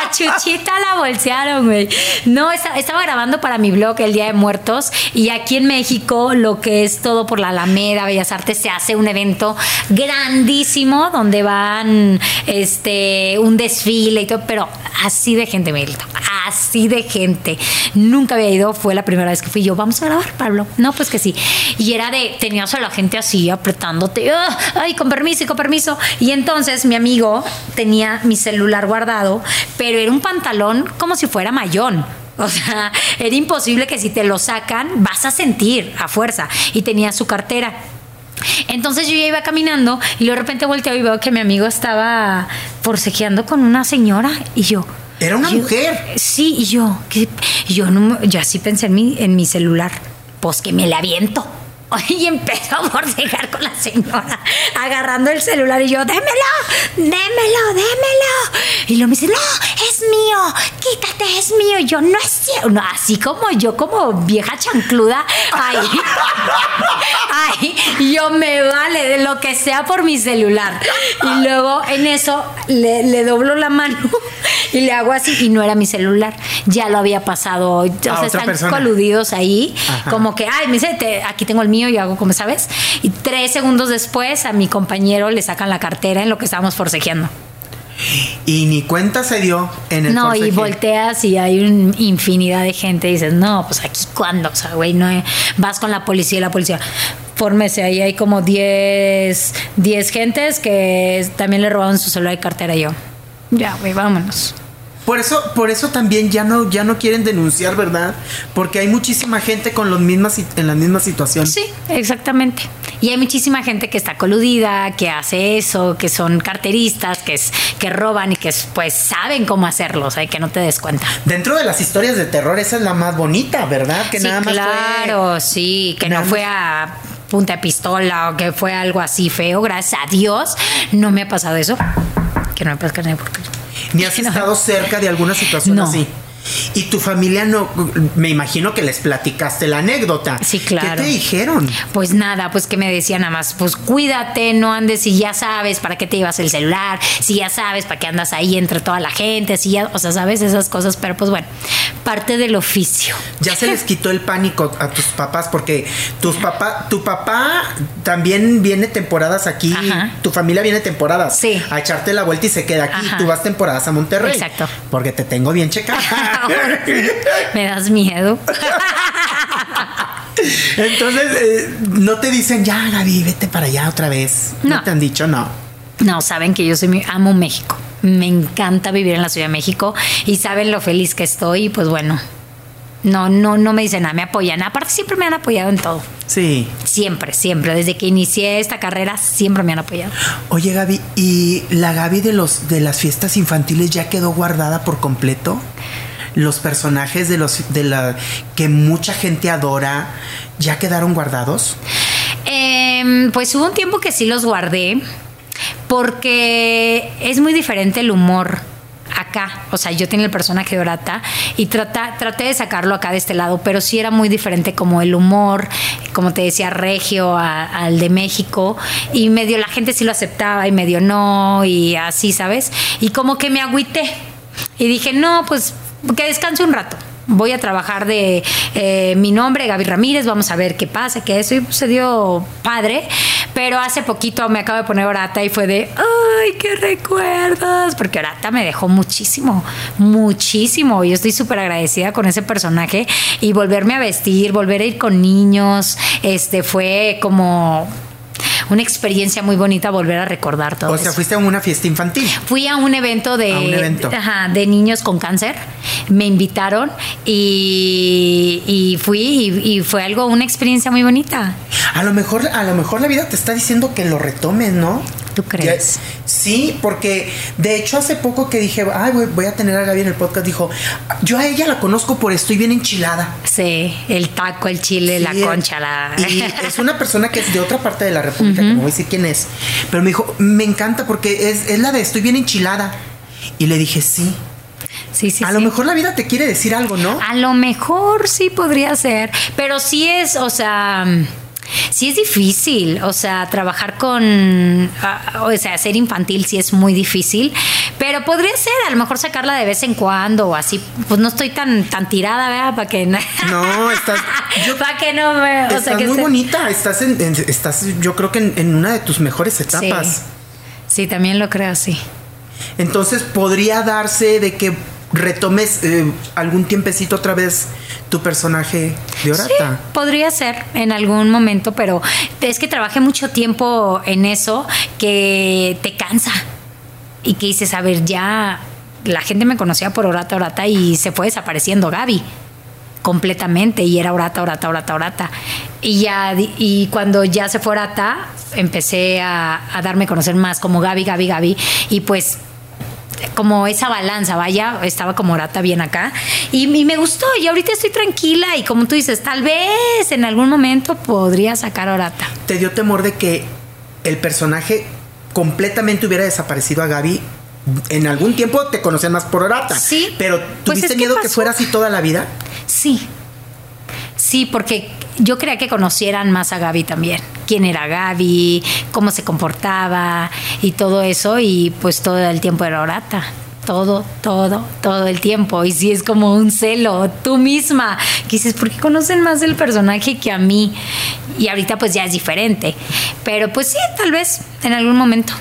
A: a chuchita la bolsearon, güey. No, esta- estaba grabando para mi blog el Día de Muertos y aquí en México lo que es todo por la Alameda, Bellas Artes, se hace un evento grandísimo donde van este un desfile y todo, pero así de gente, Miguelito, así de gente. Nunca había ido, fue la primera vez que fui yo, vamos a grabar, Pablo. No, pues que sí. Y era de, tenías a la gente así apretándote, "Ah, ay, con permiso y con permiso. Y entonces mi amigo tenía mi celular guardado, pero era un pantalón como si fuera mayón. O sea, era imposible que si te lo sacan, vas a sentir a fuerza. Y tenía su cartera. Entonces yo ya iba caminando y de repente volteo y veo que mi amigo estaba forcejeando con una señora y yo.
B: Era una
A: yo-
B: mujer.
A: Sí, y yo, yo no, me- yo así pensé en mi, en mi celular, pues que me la aviento. Y empezó a forcejar con la señora, agarrando el celular y yo, démelo, démelo, démelo. Y luego me dice, no, es mío, quítate, es mío. Y yo, no es cierto. No, así como yo, como vieja chancluda, ay, ay, yo me vale de lo que sea por mi celular. Y luego en eso le, le doblo la mano y le hago así y no era mi celular. Ya lo había pasado. O sea, están
B: persona.
A: coludidos ahí.
B: Ajá.
A: Como que, ay, me dice, "Te- aquí tengo el mío y hago como sabes. Y tres segundos después a mi compañero le sacan la cartera en lo que estábamos forcejeando.
B: Y ni cuenta se dio en el
A: No, y
B: forcejeo.
A: volteas y hay una infinidad de gente y dices, no, pues aquí cuándo, o sea, güey, no hay- vas con la policía y la policía. Fórmese, ahí hay como 10 10 gentes que también le robaron su celular y cartera y yo. Ya, güey, vámonos.
B: Por eso, por eso también ya no, ya no quieren denunciar, ¿verdad? Porque hay muchísima gente con los mismas, en la misma situación.
A: Sí, exactamente. Y hay muchísima gente que está coludida, que hace eso, que son carteristas, que es, que roban y que es- pues saben cómo hacerlo, o sea, que no te des cuenta.
B: Dentro de las historias de terror, esa es la más bonita, ¿verdad? Que
A: sí,
B: nada más fue-
A: claro, sí, que
B: nada
A: no fue a punta de pistola o que fue algo así feo, gracias a Dios, no me ha pasado eso. Que no me pasa porque
B: Ni has estado cerca de alguna situación
A: No.
B: así. Y tu familia no, me imagino que les platicaste la anécdota.
A: Sí, claro.
B: ¿Qué te dijeron?
A: Pues nada, pues que me decían nada más, pues cuídate, no andes si ya sabes para qué te llevas el celular, si ya sabes para qué andas ahí entre toda la gente, si ya, o sea, sabes esas cosas, pero pues bueno, parte del oficio.
B: Ya se les quitó el pánico a tus papás porque tus papá, tu papá también viene temporadas aquí,
A: Ajá.
B: tu familia viene temporadas
A: Sí.
B: a echarte la vuelta y se queda aquí.
A: Ajá.
B: Tú vas temporadas a Monterrey.
A: Exacto.
B: Porque te tengo bien checada.
A: me das miedo.
B: Entonces, eh, no te dicen, ya, Gaby, vete para allá otra vez. No,
A: No.
B: te han dicho, no.
A: No, saben que yo soy mi- amo México. Me encanta vivir en la Ciudad de México y saben lo feliz que estoy y pues bueno. No, no, no me dicen nada, me apoyan. Aparte siempre me han apoyado en todo.
B: Sí.
A: Siempre, siempre. Desde que inicié esta carrera siempre me han apoyado.
B: Oye, Gaby, ¿y la Gaby de los de las fiestas infantiles ya quedó guardada por completo? Los personajes de los de la que mucha gente adora ya quedaron guardados.
A: Em, pues hubo un tiempo que sí los guardé porque es muy diferente el humor acá. O sea, yo tenía el personaje de Orata y trata, traté de sacarlo acá de este lado, pero sí era muy diferente como el humor, como te decía, regio al de México. Y medio la gente sí lo aceptaba y medio no y así, ¿sabes? Y como que me agüité. Y dije, no, pues que descanse un rato. Voy a trabajar de eh, mi nombre, Gaby Ramírez, vamos a ver qué pasa, que eso y se dio padre. Pero hace poquito me acabo de poner Orata y fue de, ay, qué recuerdos, porque Orata me dejó muchísimo, muchísimo. Yo estoy súper agradecida con ese personaje y volverme a vestir, volver a ir con niños, este fue como una experiencia muy bonita volver a recordar todo
B: O sea,
A: eso.
B: fuiste a una fiesta infantil.
A: Fui a un evento de,
B: A un evento.
A: ajá, de niños con cáncer. Me invitaron y, y fui y, y fue algo, una experiencia muy bonita.
B: A lo mejor, a lo mejor la vida te está diciendo que lo retomes, ¿no?
A: ¿Tú crees?
B: Ya- sí, porque de hecho hace poco que dije, ay, voy, voy a tener a Gaby en el podcast, dijo, yo a ella la conozco por estoy bien enchilada.
A: Sí, el taco, el chile, la concha, la...
B: Y es una persona que es de otra parte de la República, que no voy a decir quién es. Pero me dijo, me encanta porque es, es la de estoy bien enchilada. Y le dije, sí.
A: Sí, sí,
B: a
A: sí.
B: lo mejor la vida te quiere decir algo, ¿no?
A: A lo mejor sí podría ser, pero sí es, o sea, sí es difícil, o sea, trabajar con, ah, o sea, ser infantil sí es muy difícil, pero podría ser, a lo mejor sacarla de vez en cuando o así, pues no estoy tan tan tirada, ¿verdad? Para que no,
B: estás,
A: para que no me, o
B: estás
A: sea, que
B: muy bonita. Estás, en, en- estás, yo creo que en, en una de tus mejores etapas.
A: Sí, también lo creo, sí.
B: Entonces podría darse de que retomes eh, algún tiempecito otra vez tu personaje de
A: Sí,
B: Orata.
A: podría ser en algún momento, pero es que trabajé mucho tiempo en eso que te cansa y que dices, a ver, ya la gente me conocía por Orata, Orata y se fue desapareciendo Gaby completamente y era Orata, Orata, Orata, Orata. Y ya, y cuando ya se fue Orata, empecé a, a darme a conocer más como Gaby, Gaby, Gaby y pues como esa balanza, vaya, estaba como Orata bien acá y, y me gustó y ahorita estoy tranquila y como tú dices, tal vez en algún momento podría sacar Orata.
B: ¿Te dio temor de que el personaje completamente hubiera desaparecido a Gaby? En algún tiempo te conocían más por Orata.
A: Sí.
B: Pero
A: Pues
B: ¿tuviste
A: que
B: miedo que
A: pasó.
B: fuera así toda la vida?
A: Sí, sí, porque yo quería que conocieran más a Gaby también. Quién era Gaby, cómo se comportaba y todo eso. Y pues todo el tiempo era Orata. Todo, todo, todo el tiempo. Y sí es como un celo, tú misma. Que dices, ¿por qué conocen más del personaje que a mí? Y ahorita pues ya es diferente. Pero pues sí, tal vez en algún momento.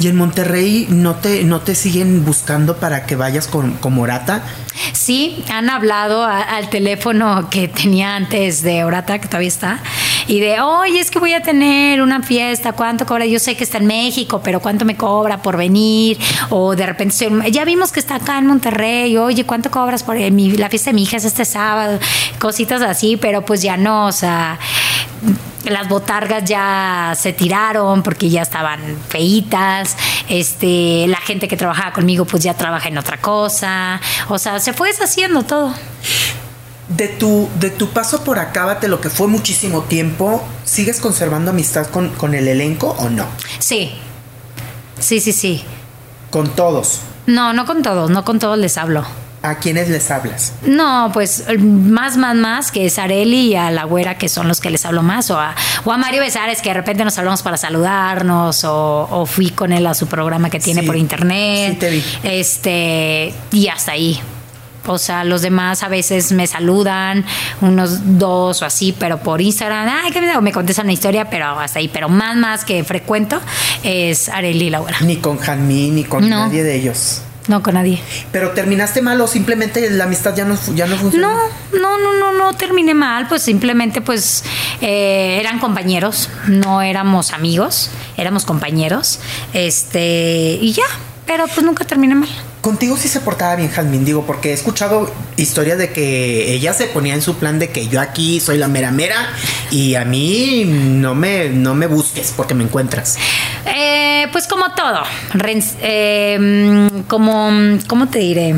B: ¿Y en Monterrey no te, no te siguen buscando para que vayas con, como Orata?
A: Sí, han hablado a- al teléfono que tenía antes de Orata, que todavía está, y de, oye, es que voy a tener una fiesta, ¿cuánto cobra? Yo sé que está en México, pero ¿cuánto me cobra por venir? O de repente, ya vimos que está acá en Monterrey, oye, ¿cuánto cobras por eh, la fiesta de mi hija es este sábado? Cositas así, pero pues ya no, o sea las botargas ya se tiraron porque ya estaban feitas. Este, la gente que trabajaba conmigo pues ya trabaja en otra cosa. O sea, se fue deshaciendo todo.
B: De tu, de tu paso por Acábate, lo que fue muchísimo tiempo, ¿sigues conservando amistad con, con el elenco o no?
A: Sí. Sí, sí, sí.
B: Con todos.
A: No, no con todos, no con todos les hablo.
B: ¿A quiénes les hablas?
A: No, pues más, más, más que es Areli y a la güera que son los que les hablo más, o a, o a Mario Besares que de repente nos hablamos para saludarnos, o, o fui con él a su programa que tiene
B: Sí,
A: por internet.
B: sí te vi.
A: Este, y hasta ahí. O sea, los demás a veces me saludan, unos dos o así, pero por Instagram, ay, qué video, me contestan una historia, pero hasta ahí. Pero más, más que frecuento es Areli y la güera.
B: Ni con Janmín, ni con
A: No.
B: nadie de ellos.
A: No con nadie.
B: Pero terminaste mal o simplemente la amistad ya no, ya no funcionó.
A: No, no, no, no, no terminé mal, pues simplemente pues eh, eran compañeros, no éramos amigos, éramos compañeros, este, y ya, pero pues nunca terminé mal.
B: Contigo sí se portaba bien Jazmín, digo, porque he escuchado historias de que ella se ponía en su plan de que yo aquí soy la mera mera y a mí no me, no me busques porque me encuentras.
A: Eh, pues como todo, eh, como, ¿cómo te diré?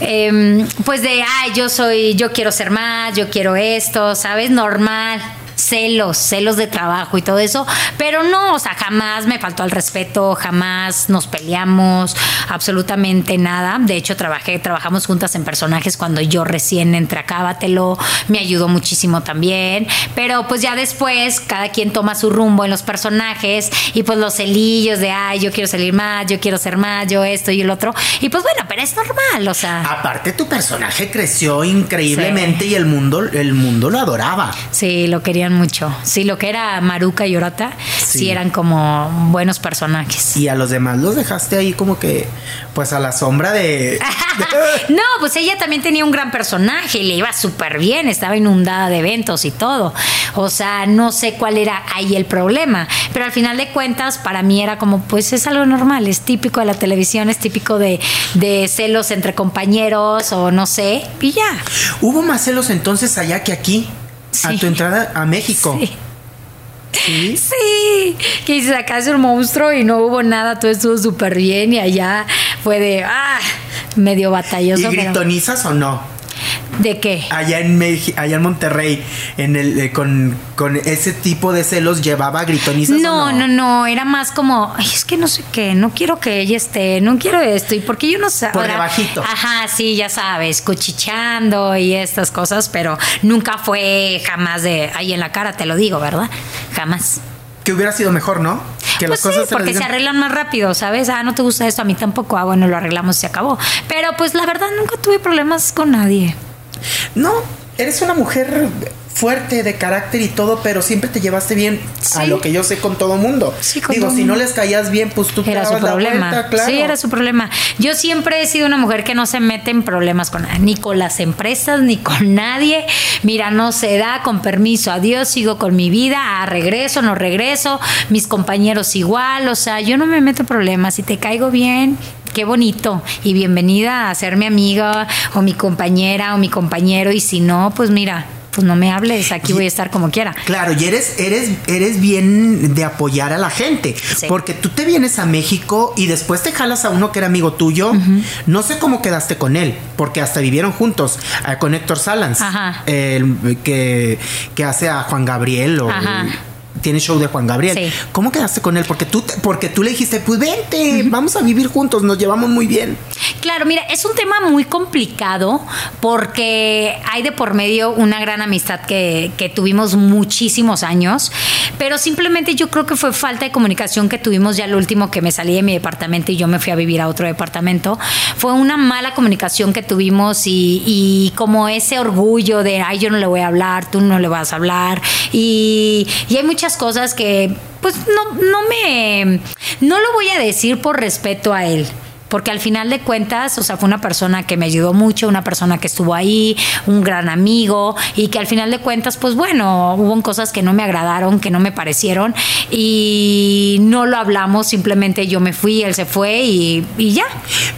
A: Eh, pues de, ay, yo soy, yo quiero ser más, yo quiero esto, ¿sabes? Normal. Celos, celos de trabajo y todo eso, pero no, o sea, jamás me faltó al respeto, jamás nos peleamos, absolutamente nada. De hecho, trabajé, trabajamos juntas en personajes cuando yo recién entré a Cábatelo, me ayudó muchísimo también, pero pues ya después cada quien toma su rumbo en los personajes y pues los celillos de, ay, yo quiero salir más, yo quiero ser más, yo esto y el otro, y pues bueno, pero es normal, o sea,
B: Aparte tu personaje creció increíblemente y el mundo, el mundo lo adoraba.
A: sí, lo querían mucho. Sí, lo que era Maruca y Orota, sí,
B: Sí.
A: eran como buenos personajes.
B: Y a los demás los dejaste ahí como que, pues a la sombra de...
A: no, pues ella también tenía un gran personaje y le iba súper bien, estaba inundada de eventos y todo. O sea, no sé cuál era ahí el problema, pero al final de cuentas para mí era como, pues es algo normal, es típico de la televisión, es típico de, de celos entre compañeros o no sé, y ya.
B: Hubo más celos entonces allá que aquí, a tu entrada a México.
A: Sí.
B: ¿Sí?
A: Sí, que dices, acá es un monstruo y no hubo nada, todo estuvo súper bien y allá fue de, ah, medio
B: ¿Y
A: batalloso. pero-
B: gritonizas o no?
A: ¿De qué?
B: Allá en, Meji- allá en Monterrey, en el, eh, con, con ese tipo de celos, ¿llevaba gritonizas
A: No,
B: o
A: no, no, era más como, ay, es que no sé qué, no quiero que ella esté, no quiero esto, y porque yo no sé.
B: Por debajito.
A: Ajá, sí, ya sabes, cuchicheando y estas cosas, pero nunca fue jamás de ahí en la cara, te lo digo, ¿verdad? Jamás.
B: Que hubiera sido mejor, ¿no? Que
A: Pues sí,
B: se
A: porque se arreglan más rápido, ¿sabes? Ah, no te gusta esto, a mí tampoco. Ah, bueno, lo arreglamos y se acabó. Pero pues la verdad nunca tuve problemas con nadie.
B: No, eres una mujer fuerte de carácter y todo, pero siempre te llevaste bien a lo que yo sé con todo mundo.
A: Sí, con
B: Digo,
A: todo
B: si no les caías bien, pues tú te
A: Era su problema.
B: vuelta, claro.
A: Sí, era su problema. Yo siempre he sido una mujer que no se mete en problemas con ni con las empresas, ni con nadie. Mira, no se da, con permiso, adiós, sigo con mi vida, ah, regreso, no regreso, mis compañeros igual, o sea, yo no me meto en problemas. Si te caigo bien, qué bonito y bienvenida a ser mi amiga o mi compañera o mi compañero y si no, pues mira, pues no me hables, aquí voy a estar como quiera.
B: Claro, y eres, eres, eres bien de apoyar a la gente.
A: Sí.
B: Porque tú te vienes a México y después te jalas a uno que era amigo tuyo. No sé cómo quedaste con él, porque hasta vivieron juntos, eh, con Héctor Salans,
A: Ajá.
B: el que, que hace a Juan Gabriel o
A: Ajá.
B: Tiene show de Juan Gabriel.
A: Sí.
B: ¿Cómo quedaste con él? Porque tú, porque tú le dijiste, pues vente, vamos a vivir juntos, nos llevamos muy bien.
A: Claro, mira, es un tema muy complicado porque hay de por medio una gran amistad que, que tuvimos muchísimos años, pero simplemente yo creo que fue falta de comunicación que tuvimos ya el último que me salí de mi departamento y yo me fui a vivir a otro departamento. Fue una mala comunicación que tuvimos y, y como ese orgullo de, ay, yo no le voy a hablar, tú no le vas a hablar. Y, y hay muchas cosas que, pues, no, no me... No lo voy a decir por respeto a él porque al final de cuentas, o sea, fue una persona que me ayudó mucho, una persona que estuvo ahí, un gran amigo, y que al final de cuentas, pues bueno, hubo cosas que no me agradaron, que no me parecieron, y no lo hablamos, simplemente yo me fui, él se fue y, ya.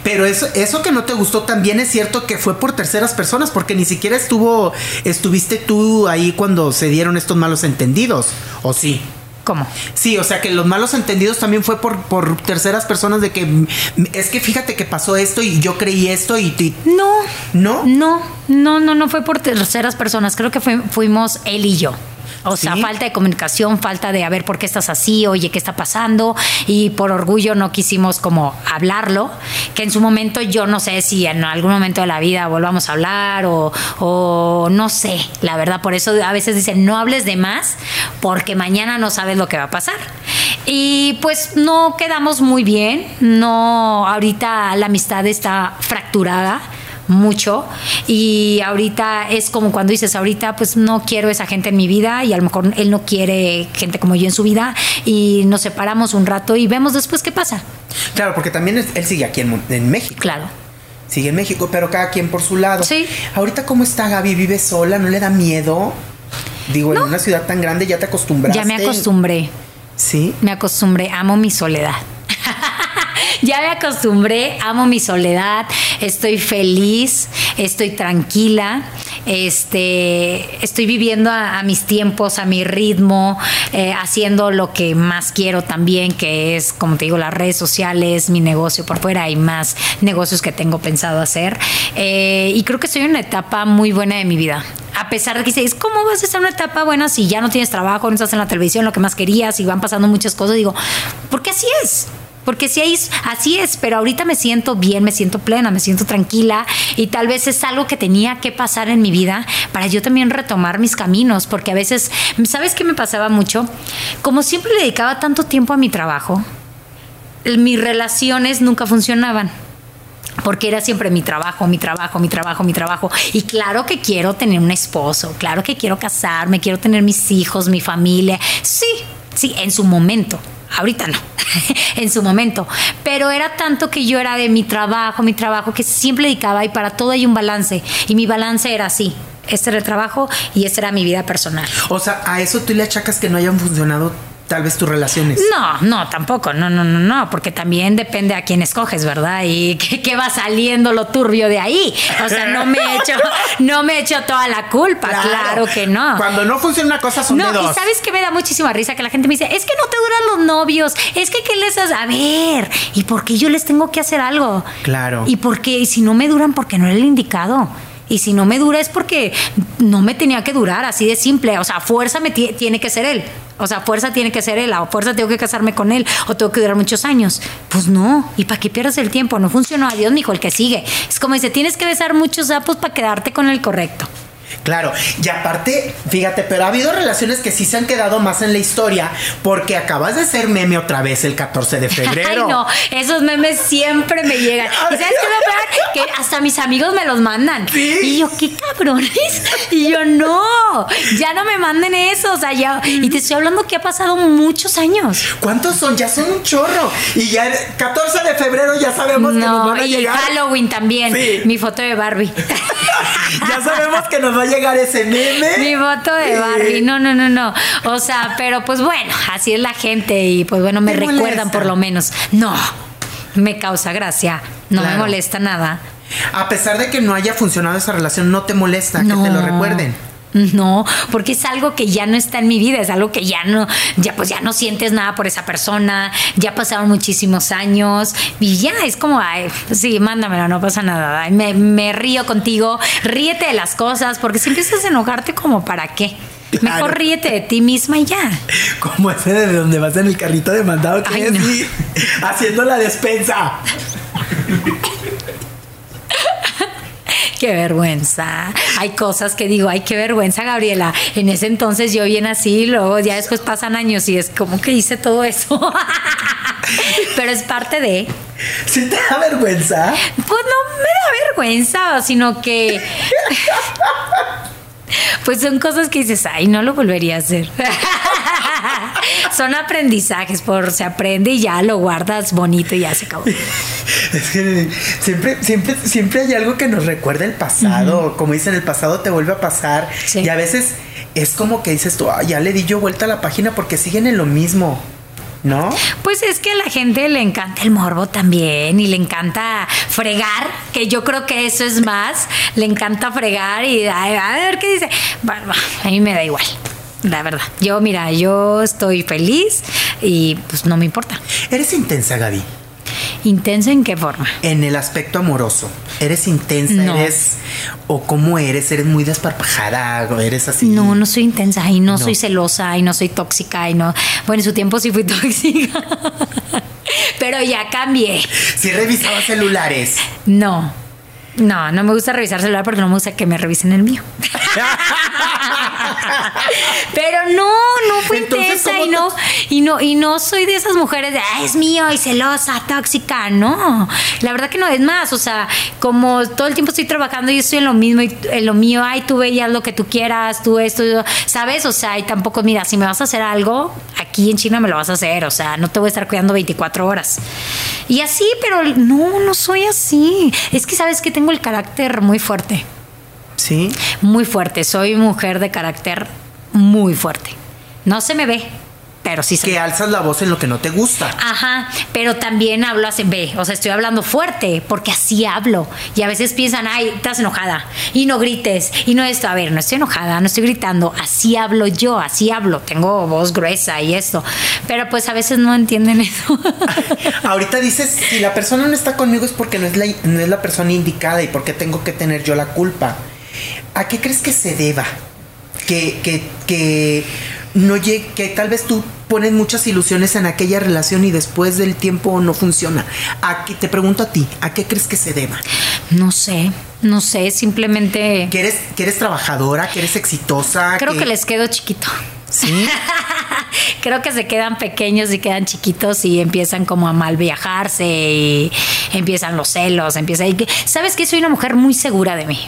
B: Pero eso, eso que no te gustó también es cierto que fue por terceras personas, porque ni siquiera estuvo, estuviste tú ahí cuando se dieron estos malos entendidos, ¿o sí?
A: ¿Cómo?
B: Sí, o sea que los malos entendidos también fue por, por terceras personas de que es que fíjate que pasó esto y yo creí esto y, y-
A: No.
B: ¿no?
A: No, No, no, no fue por terceras personas. Creo que fue- fuimos él y yo. O sea, falta de comunicación, falta de a ver por qué estás así, oye, ¿qué está pasando? Y por orgullo no quisimos como hablarlo, que en su momento yo no sé si en algún momento de la vida volvamos a hablar o, o no sé, la verdad, por eso a veces dicen, no hables de más porque mañana no sabes lo que va a pasar. Y pues no quedamos muy bien, no, ahorita la amistad está fracturada mucho y ahorita es como cuando dices ahorita pues no quiero esa gente en mi vida y a lo mejor él no quiere gente como yo en su vida y nos separamos un rato y vemos después qué pasa.
B: Claro, porque también es- él sigue aquí en, en México.
A: Claro.
B: Sigue en México, pero cada quien por su lado.
A: Sí.
B: Ahorita, ¿cómo está Gaby? ¿Vive sola? ¿No le da miedo? Digo, en una ciudad tan grande ya te acostumbraste.
A: Ya me acostumbré,
B: Sí.
A: me acostumbré, amo mi soledad. Ya me acostumbré, amo mi soledad, estoy feliz, estoy tranquila, este, estoy viviendo a, mis tiempos, a mi ritmo, eh, haciendo lo que más quiero también, que es, como te digo, las redes sociales, mi negocio por fuera y más negocios que tengo pensado hacer. Eh, y creo que estoy en una etapa muy buena de mi vida. A pesar de que dices, ¿cómo vas a estar en una etapa buena si ya no tienes trabajo, no estás en la televisión, lo que más querías y van pasando muchas cosas? Digo, porque así es. Porque sí, es- así es, pero ahorita me siento bien, me siento plena, me siento tranquila y tal vez es algo que tenía que pasar en mi vida para yo también retomar mis caminos, porque a veces, ¿sabes qué me pasaba mucho? Como siempre dedicaba tanto tiempo a mi trabajo, mis relaciones nunca funcionaban. Porque era siempre mi trabajo, mi trabajo, mi trabajo, mi trabajo. Y claro que quiero tener un esposo, claro que quiero casarme, quiero tener mis hijos, mi familia. Sí, sí, en su momento. Ahorita no, en su momento. Pero era tanto que yo era de mi trabajo, mi trabajo, que siempre dedicaba y para todo hay un balance. Y mi balance era así. Este era el trabajo y esta era mi vida personal.
B: O sea, a eso tú le achacas que no hayan funcionado tal vez tus relaciones.
A: No, no, tampoco, no, no, no, no, porque también depende a quién escoges, ¿verdad? Y qué, qué va saliendo lo turbio de ahí. O sea, no me he hecho, no me he hecho toda la culpa, claro, que no.
B: Cuando no funciona una cosa son
A: No,
B: de
A: y sabes que me da muchísima risa que la gente me dice, es que no te duran los novios, es que qué les haces, a ver, ¿y por qué yo les tengo que hacer algo?
B: Claro.
A: Y porque si no me duran porque no era el indicado. Y si no me dura es porque no me tenía que durar, así de simple. O sea, fuerza me ti- tiene que ser él. O sea, fuerza tiene que ser él. A fuerza tengo que casarme con él. O tengo que durar muchos años. Pues no. ¿Y para qué pierdas el tiempo? No funcionó. Adiós, mijo, el que sigue. Es como dice, tienes que besar muchos sapos para quedarte con el correcto.
B: Claro, y aparte, fíjate, pero ha habido relaciones que sí se han quedado más en la historia porque acabas de ser meme otra vez el 14 de febrero.
A: Ay, no, esos memes siempre me llegan. ¿Y sabes qué me peor? Que hasta mis amigos me los mandan.
B: Sí.
A: Y yo, qué cabrones. Y yo, no, ya no me manden eso. O sea, ya. Y te estoy hablando que ha pasado muchos años.
B: ¿Cuántos son? Ya son un chorro. Y ya el 14 de febrero ya sabemos que nos
A: No,
B: van a
A: y
B: llegar.
A: Halloween también.
B: Sí.
A: Mi foto de Barbie.
B: Ya sabemos que nos va a llegar ese meme.
A: Mi foto de. Barbie. No, no, no, no. O sea, pero pues bueno, así es la gente y pues bueno, me
B: ¿Te
A: recuerdan
B: molesta?
A: por lo menos. No, me causa gracia. No me molesta nada.
B: A pesar de que no haya funcionado esa relación, no te molesta que te lo recuerden.
A: No, porque es algo que ya no está en mi vida, es algo que ya no, ya pues ya no sientes nada por esa persona, ya pasaron muchísimos años y ya es como, ay, sí, mándamelo, no pasa nada, ay, me, me río contigo, ríete de las cosas, porque si empiezas a enojarte como para qué,
B: Claro.
A: mejor ríete de ti misma y ya.
B: Como ese de donde vas en el carrito de mandado que
A: Ay,
B: es
A: no.
B: haciendo la despensa.
A: Qué vergüenza. Hay cosas que digo, ay, qué vergüenza, Gabriela. En ese entonces yo bien así, luego ya después pasan años y es como que hice todo eso. Pero es parte de.
B: ¿Sí te da vergüenza?
A: Pues no me da vergüenza, sino que. Pues son cosas que dices, ay, no lo volvería a hacer. Son aprendizajes, por se aprende y ya lo guardas bonito y ya se acabó.
B: Es que siempre, siempre, siempre hay algo que nos recuerda el pasado. Como dicen, el pasado te vuelve a pasar.
A: Sí.
B: Y a veces es como que dices tú, "Ay, ya le di yo vuelta a la página porque siguen en lo mismo. ¿No?
A: Pues es que a la gente le encanta el morbo también y le encanta fregar, que yo creo que eso es más, le encanta fregar y ay, a ver qué dice. Bueno, a mí me da igual, la verdad. Yo, mira, yo estoy feliz y pues no me importa.
B: Eres intensa, Gaby.
A: ¿Intenso en qué forma?
B: En el aspecto amoroso. ¿Eres intensa?
A: No.
B: ¿Eres. o cómo eres? ¿Eres muy desparpajada? ¿O eres así?
A: No, no soy intensa y no,
B: No.
A: soy celosa y no soy tóxica y no. Bueno, en su tiempo sí fui tóxica. Pero ya cambié.
B: Si revisaba celulares.
A: No. No, no me gusta revisar celular porque no me gusta que me revisen el mío. Pero no, no fui
B: Entonces,
A: intensa
B: ¿cómo
A: y no, y no, y no soy de esas mujeres de "Ah, es mío y celosa, tóxica. No, la verdad que no es más. O sea, como todo el tiempo estoy trabajando y estoy en lo mismo y en lo mío, ay, tú veías lo que tú quieras, tú esto, ¿sabes? O sea, y tampoco, mira, si me vas a hacer algo, aquí en China me lo vas a hacer. O sea, no te voy a estar cuidando 24 horas. Y así, pero no, no soy así. Es que sabes que tengo el carácter muy fuerte
B: Sí.
A: muy fuerte. Soy mujer de carácter muy fuerte. No se me ve, pero sí se
B: Que alzas la voz en lo que no te gusta.
A: Ajá, pero también hablo así, ve, o sea, estoy hablando fuerte, porque así hablo. Y a veces piensan, ay, estás enojada, y no grites, y no esto. A ver, no estoy enojada, no estoy gritando, así hablo yo, así hablo, tengo voz gruesa y esto. Pero pues a veces no entienden eso.
B: Ahorita dices, si la persona no está conmigo es porque no es la, no es la persona indicada y porque tengo que tener yo la culpa. ¿A qué crees que se deba? Que, que, que no llegue, que tal vez tú pones muchas ilusiones en aquella relación y después del tiempo no funciona. ¿A qué, te pregunto a ti, ¿a qué crees que se deba?
A: no sé, no sé, simplemente
B: ¿Que eres, que eres trabajadora, que eres exitosa?
A: creo que les quedo chiquito.
B: ¿Sí?
A: Creo que se quedan pequeños y quedan chiquitos y empiezan como a mal viajarse y empiezan los celos, empieza y que- sabes que soy una mujer muy segura de mí.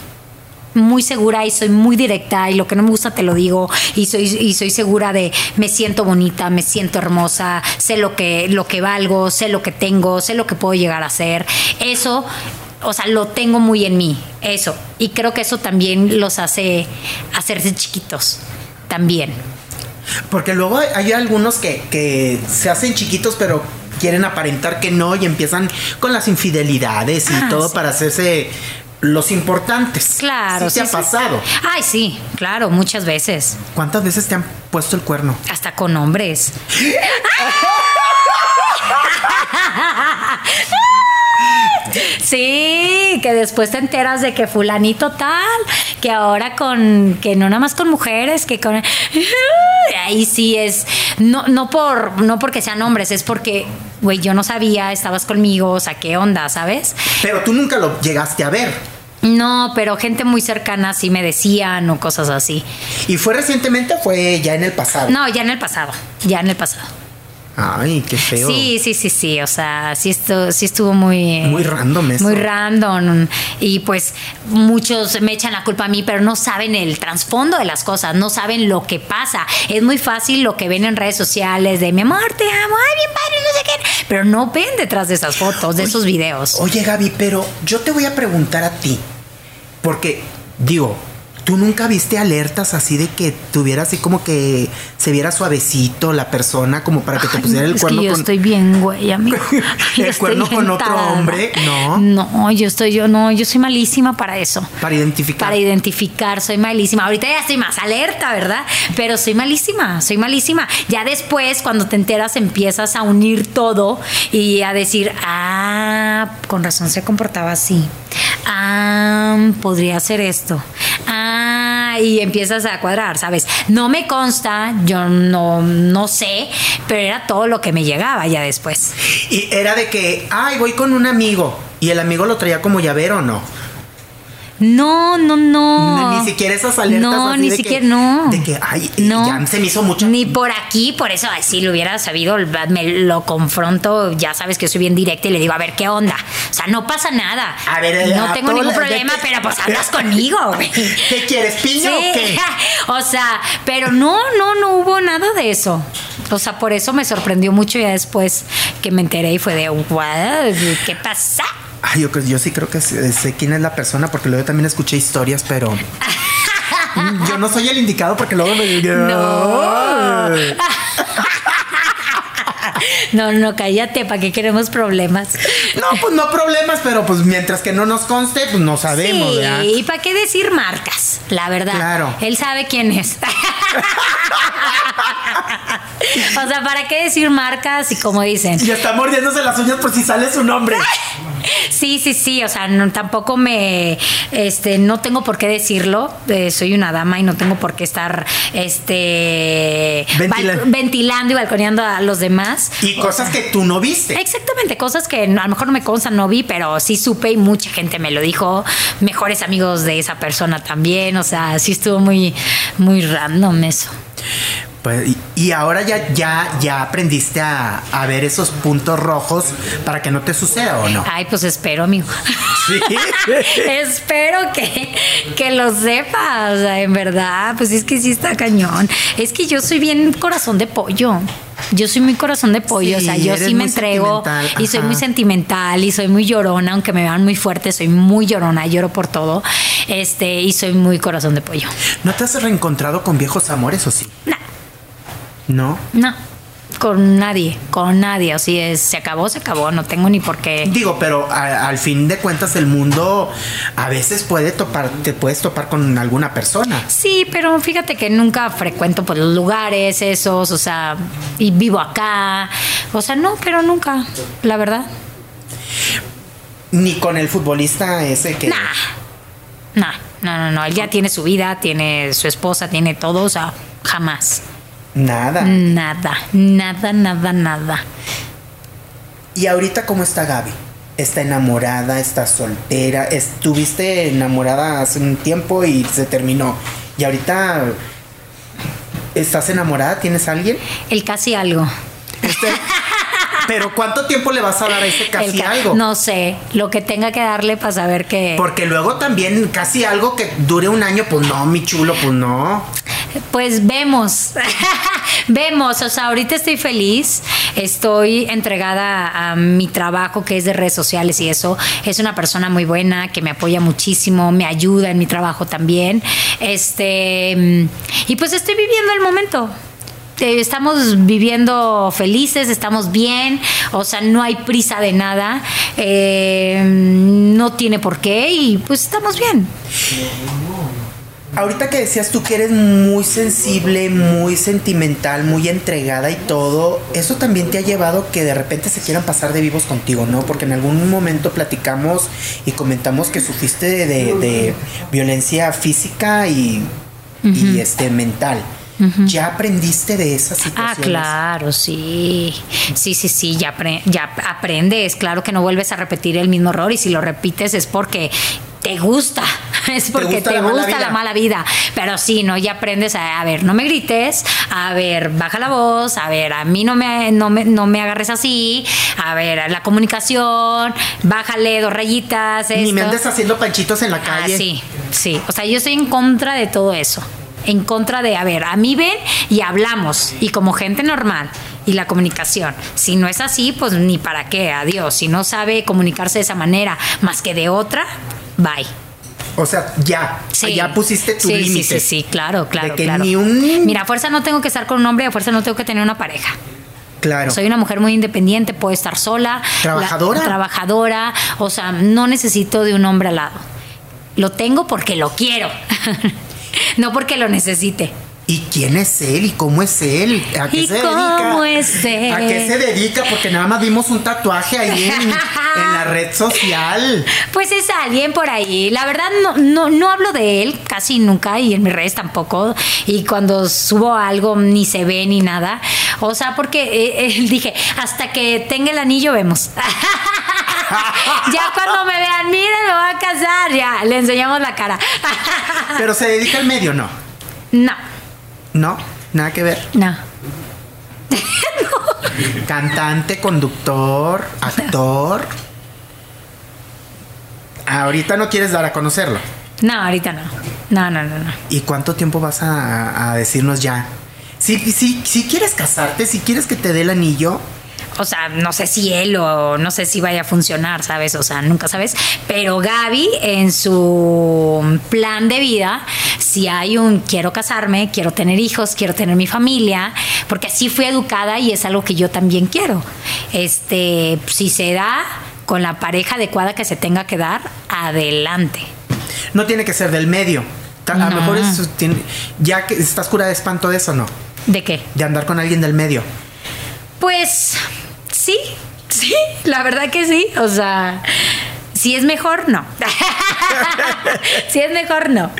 A: Muy segura y soy muy directa y lo que no me gusta te lo digo y soy y soy segura de me siento bonita, me siento hermosa, sé lo que lo que valgo, sé lo que tengo, sé lo que puedo llegar a ser. Eso o sea, lo tengo muy en mí, eso. Y creo que eso también los hace hacerse chiquitos, también.
B: Porque luego hay, hay algunos que, que se hacen chiquitos, pero quieren aparentar que no y empiezan con las infidelidades y
A: Ah,
B: todo
A: sí.
B: para hacerse los importantes.
A: Claro,
B: ¿Sí te ha
A: sí.
B: pasado?
A: Ay, sí, claro, muchas veces.
B: ¿Cuántas veces te han puesto el cuerno?
A: Hasta con hombres. Sí, que después te enteras de que fulanito tal, que ahora con, que no nada más con mujeres, que con... Ahí sí es, no, no, por, no porque sean hombres, es porque, güey, yo no sabía, estabas conmigo, o sea, ¿qué onda, sabes?
B: Pero tú nunca lo llegaste a ver.
A: No, pero gente muy cercana sí me decían o cosas así.
B: ¿Y fue recientemente o fue ya en el pasado?
A: No, ya en el pasado, ya en el pasado.
B: Ay, qué feo.
A: Sí, sí, sí, sí. O sea, sí estuvo, sí estuvo muy.
B: Muy random eso.
A: Muy random. Y pues muchos me echan la culpa a mí, pero no saben el trasfondo de las cosas, no saben lo que pasa. Es muy fácil lo que ven en redes sociales de mi amor, te amo, ay, bien padre, no sé qué. Pero no ven detrás de esas fotos, de esos videos.
B: Oye, Gaby, pero yo te voy a preguntar a ti. Porque, digo, ¿tú nunca viste alertas así de que tuviera así como que se viera suavecito la persona como para que te
A: Ay,
B: pusiera el
A: es
B: cuerno
A: que yo
B: con...
A: estoy bien, güey, amigo.
B: El
A: Yo
B: cuerno con otro hombre, ¿no?
A: No, yo estoy, yo no, yo soy malísima para eso.
B: Para identificar.
A: Para identificar, soy malísima. Ahorita ya estoy más alerta, ¿verdad? Pero soy malísima, soy malísima. Ya después, cuando te enteras, empiezas a unir todo y a decir, ah, con razón se comportaba así. Ah, podría hacer esto. Ah, y empiezas a cuadrar, ¿sabes? No me consta, yo no, no sé, pero era todo lo que me llegaba ya después.
B: Y era de que, ay, voy con un amigo. Y el amigo lo traía como llavero, ¿no?
A: No, no, no.
B: Ni, ni siquiera esas alertas
A: No,
B: así
A: ni
B: de
A: siquiera,
B: que,
A: no.
B: De que, ay,
A: No.
B: ya se me hizo mucho.
A: Ni por aquí, por eso, ay, si lo hubiera sabido, me lo confronto, ya sabes que soy bien directa y le digo, a ver, ¿qué onda? O sea, no pasa nada.
B: A ver,
A: no
B: a
A: tengo ningún problema,
B: que-
A: pero pues hablas conmigo, güey.
B: ¿Qué quieres, piña o qué?
A: o sea, pero no, no, no hubo nada de eso. O sea, por eso me sorprendió mucho ya después que me enteré y fue de, "What? ¿qué pasa?
B: Ay, yo, yo sí creo que sé, sé quién es la persona porque luego también escuché historias, pero yo no soy el indicado porque luego me
A: No. No, no, cállate, ¿para qué queremos problemas?
B: No, pues no problemas, pero pues mientras que no nos conste, pues no sabemos, ¿verdad?
A: Sí, ¿y para qué decir marcas? La verdad.
B: Claro.
A: Él sabe quién es. o sea, ¿para qué decir marcas? Y como dicen,
B: Y está mordiéndose las uñas por si sale su nombre.
A: Sí, sí, sí, o sea, no, tampoco me, este, no tengo por qué decirlo, eh, soy una dama y no tengo por qué estar, este,
B: Ventila-
A: ventilando y balconeando a los demás.
B: Y
A: O
B: cosas
A: sea,
B: que tú no viste.
A: Exactamente, cosas que a lo mejor no me constan, no vi, pero sí supe y mucha gente me lo dijo. Mejores amigos de esa persona también, o sea, sí estuvo muy, muy random eso.
B: Pues, y, y ahora ya, ya, ya aprendiste a, a ver esos puntos rojos para que no te suceda o no.
A: Ay, pues espero, amigo.
B: Sí.
A: espero que, que lo sepas, o sea, en verdad, pues es que sí está cañón. Es que yo soy bien corazón de pollo. Yo soy muy corazón de pollo, o sea, yo sí me entrego y soy muy sentimental y soy muy llorona, aunque me vean muy fuerte, soy muy llorona, lloro por todo. Este, y soy muy corazón de pollo.
B: ¿No te has reencontrado con viejos amores o sí?
A: No,
B: No.
A: no, con nadie, con nadie. O sea, es, se acabó, se acabó, no tengo ni por qué.
B: Digo, pero a- al fin de cuentas el mundo a veces puede topar, te puedes topar con alguna persona.
A: Sí, pero fíjate que nunca frecuento por los lugares esos, o sea, y vivo acá. O sea, no, pero nunca, la verdad.
B: Ni con el futbolista ese que...
A: Nah. Nah, no, no, no. Él ya tiene su vida, tiene su esposa, tiene todo, o sea, jamás.
B: Nada.
A: Nada, nada, nada, nada.
B: ¿Y ahorita cómo está Gaby? ¿Está enamorada? ¿Está soltera? ¿Estuviste enamorada hace un tiempo y se terminó? ¿Y ahorita estás enamorada? ¿Tienes a alguien?
A: El casi algo.
B: Este- Pero ¿cuánto tiempo le vas a dar a ese casi
A: ca-
B: algo?
A: No sé, lo que tenga que darle para saber que...
B: Porque luego también casi algo que dure un año, pues no, mi chulo, pues no.
A: Pues vemos, vemos, o sea, ahorita estoy feliz, estoy entregada a mi trabajo que es de redes sociales y eso, es una persona muy buena que me apoya muchísimo, me ayuda en mi trabajo también, este, y pues estoy viviendo el momento. Eh, Estamos viviendo felices, estamos bien, o sea, no hay prisa de nada, eh, no tiene por qué y pues estamos bien.
B: Ahorita que decías tú que eres muy sensible, muy sentimental, muy entregada y todo, eso también te ha llevado que de repente se quieran pasar de vivos contigo, ¿no? Porque en algún momento platicamos y comentamos que sufriste de, de- de violencia física y, y, este mental. ¿Ya aprendiste de esas
A: Ah,
B: situaciones?
A: claro, sí. Sí, sí, sí, ya, apre- ya aprendes. Claro que no vuelves a repetir el mismo error y si lo repites es porque te gusta. Es porque
B: gusta
A: te
B: la
A: gusta la mala vida. Pero sí, no, ya aprendes a, a ver, no me grites, a ver, baja la voz, a ver, a mí no me, no me, no me agarres así, a ver, la comunicación, bájale dos rayitas.
B: Ni me
A: esto.
B: andes haciendo panchitos en la
A: Ah,
B: calle.
A: sí, sí. O sea, yo estoy en contra de todo eso. En contra de, a ver, a mí ven y hablamos. Y como gente normal. Y la comunicación. Si no es así, pues ni para qué, adiós. Si no sabe comunicarse de esa manera más que de otra, bye.
B: O sea, ya,
A: Sí.
B: ya pusiste tu
A: sí,
B: límite.
A: Sí, sí, sí, claro, claro.
B: De que
A: claro.
B: ni un-
A: Mira, a fuerza no tengo que estar con un hombre, a fuerza no tengo que tener una pareja.
B: Claro.
A: Soy una mujer muy independiente, puedo estar sola.
B: Trabajadora.
A: La- trabajadora. O sea, no necesito de un hombre al lado. Lo tengo porque lo quiero. no porque lo necesite.
B: ¿Y quién es él? ¿Y cómo es él? ¿A qué
A: ¿Y
B: se dedica?
A: cómo es él?
B: ¿A qué se dedica? Porque nada más vimos un tatuaje ahí en, en la red social.
A: Pues es alguien por ahí. La verdad no, no, no hablo de él casi nunca y en mis redes tampoco. Y cuando subo algo ni se ve ni nada. O sea, porque eh, eh, dije, hasta que tenga el anillo vemos. ya cuando me vean, miren, me voy a casar. Ya, le enseñamos la cara.
B: Pero se dedica al medio, ¿no?
A: no,
B: No, nada que ver.
A: no.
B: Cantante, conductor, actor. Ahorita no quieres dar a conocerlo.
A: No, ahorita no. No, no, no, no.
B: ¿Y cuánto tiempo vas a, a decirnos ya? Si, si, si quieres casarte, si quieres que te dé el anillo,
A: O sea, no sé si él o no sé si vaya a funcionar, ¿sabes? O sea, nunca sabes. Pero Gaby, en su plan de vida, si hay un quiero casarme, quiero tener hijos, quiero tener mi familia, porque así fui educada y es algo que yo también quiero. Este, si se da con la pareja adecuada que se tenga que dar, adelante.
B: no tiene que ser del medio. A lo
A: No.
B: mejor es, tiene- ya que estás cura de espanto de eso, ¿no?
A: ¿De qué?
B: De andar con alguien del medio.
A: Pues sí, sí, la verdad que sí. O sea, Si es mejor, no. si es mejor, no.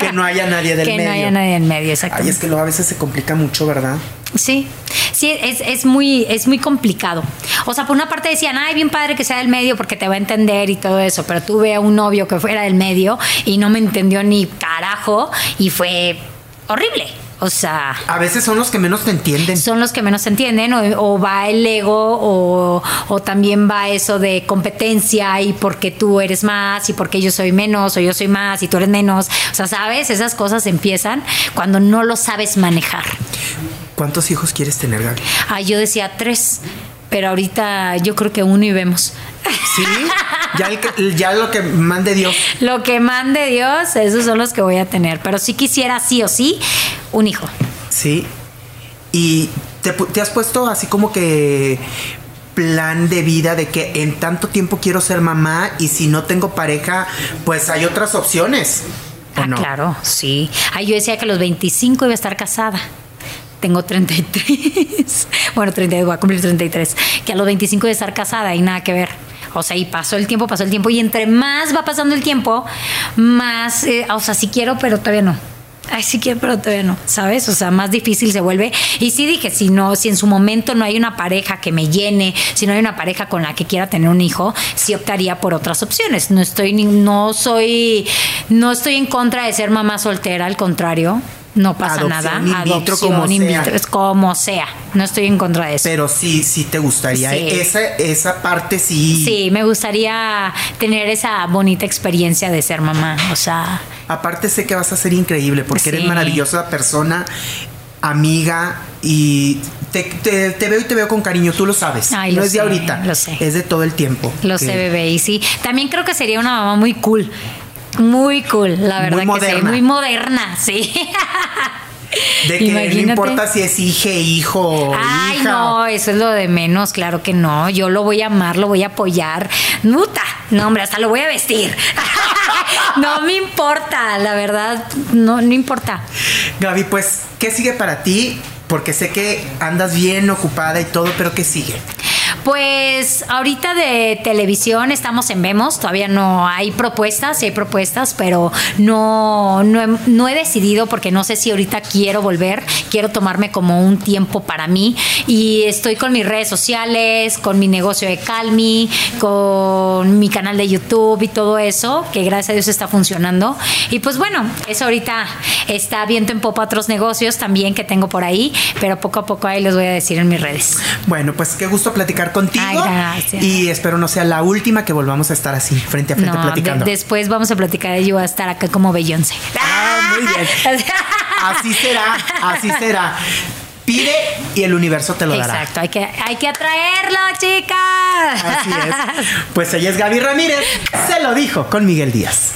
B: que no haya nadie del
A: que
B: medio.
A: no haya nadie en medio,
B: Ay,
A: exactamente.
B: es que luego a veces se complica mucho, ¿verdad?
A: Sí, sí, es, es muy, es muy complicado. O sea, por una parte decían, ay, bien padre que sea del medio porque te va a entender y todo eso, pero tuve a un novio que fuera del medio y no me entendió ni carajo y fue horrible. O sea,
B: A veces son los que menos te entienden.
A: son los que menos entienden o, o va el ego o, o también va eso de competencia y porque tú eres más y porque yo soy menos o yo soy más y tú eres menos. O sea, ¿sabes? Esas cosas empiezan cuando no lo sabes manejar.
B: ¿Cuántos hijos quieres tener, Gaby?
A: Ah, yo decía tres, pero ahorita yo creo que uno y vemos.
B: Sí, ya, el que- ya lo que mande Dios.
A: Lo que mande Dios, esos son los que voy a tener. Pero sí quisiera sí o sí un hijo.
B: Sí. Y te, has puesto así como que plan de vida de que en tanto tiempo quiero ser mamá y si no tengo pareja, pues hay otras opciones. ¿o
A: Ah,
B: no?
A: claro, sí. Ah, yo decía que a los 25 iba a estar casada. Tengo 33. bueno, 32, voy a cumplir 33. Que a los 25 iba a estar casada y nada que ver. O sea, y pasó el tiempo, pasó el tiempo. Y entre más va pasando el tiempo, más, eh, o sea, sí quiero, pero todavía no. Ay, sí quiero, pero todavía no, ¿sabes? O sea, más difícil se vuelve. Y sí dije, si no, si en su momento no hay una pareja que me llene, si no hay una pareja con la que quiera tener un hijo, sí optaría por otras opciones. No estoy, no soy, no estoy en contra de ser mamá soltera, al contrario. No pasa
B: Adopción
A: nada.
B: in vitro,
A: Adopción
B: como
A: in
B: sea.
A: es como sea. No estoy en contra de eso.
B: Pero sí, sí te gustaría.
A: Sí.
B: Esa, esa parte sí.
A: Sí, me gustaría tener esa bonita experiencia de ser mamá. O sea,
B: Aparte sé que vas a ser increíble porque eres maravillosa persona, amiga y te, te- te veo y te veo con cariño, tú lo sabes.
A: Ay,
B: no
A: lo
B: es de ahorita,
A: lo sé.
B: es de todo el tiempo.
A: Lo
B: Que-
A: sé, bebé. Y sí, también creo que sería una mamá muy cool. Muy cool, la
B: Muy
A: verdad que
B: moderna.
A: sí. Muy moderna, sí.
B: De que no importa si es hija, hijo
A: Ay,
B: hija.
A: no, eso es lo de menos, claro que no. Yo lo voy a amar, lo voy a apoyar. Nuta, no, hombre, hasta lo voy a vestir. no me importa, la verdad, no, no importa.
B: Gaby, pues, ¿qué sigue para ti? Porque sé que andas bien ocupada y todo, pero ¿qué sigue?
A: Pues ahorita de televisión estamos en Vemos, todavía no hay propuestas, sí hay propuestas, pero no, no, he, decidido porque no sé si ahorita quiero volver, quiero tomarme como un tiempo para mí y estoy con mis redes sociales, con mi negocio de Calmi, con mi canal de YouTube y todo eso, que gracias a Dios está funcionando. Y pues bueno, eso ahorita está viento en popa otros negocios también que tengo por ahí, pero poco a poco ahí les voy a decir en mis redes.
B: Bueno, pues qué gusto platicar contigo.
A: Ay, gracias.
B: Y espero no sea la última que volvamos a estar así, frente a frente,
A: No,
B: platicando.
A: de- después vamos a platicar y yo voy a estar acá como Beyoncé.
B: Ah, muy bien. Así será, así será. Pide y el universo te lo dará.
A: Exacto, hay que, hay que atraerlo, chicas.
B: Así es. Pues ella es Gaby Ramírez. Se lo dijo con Miguel Díaz.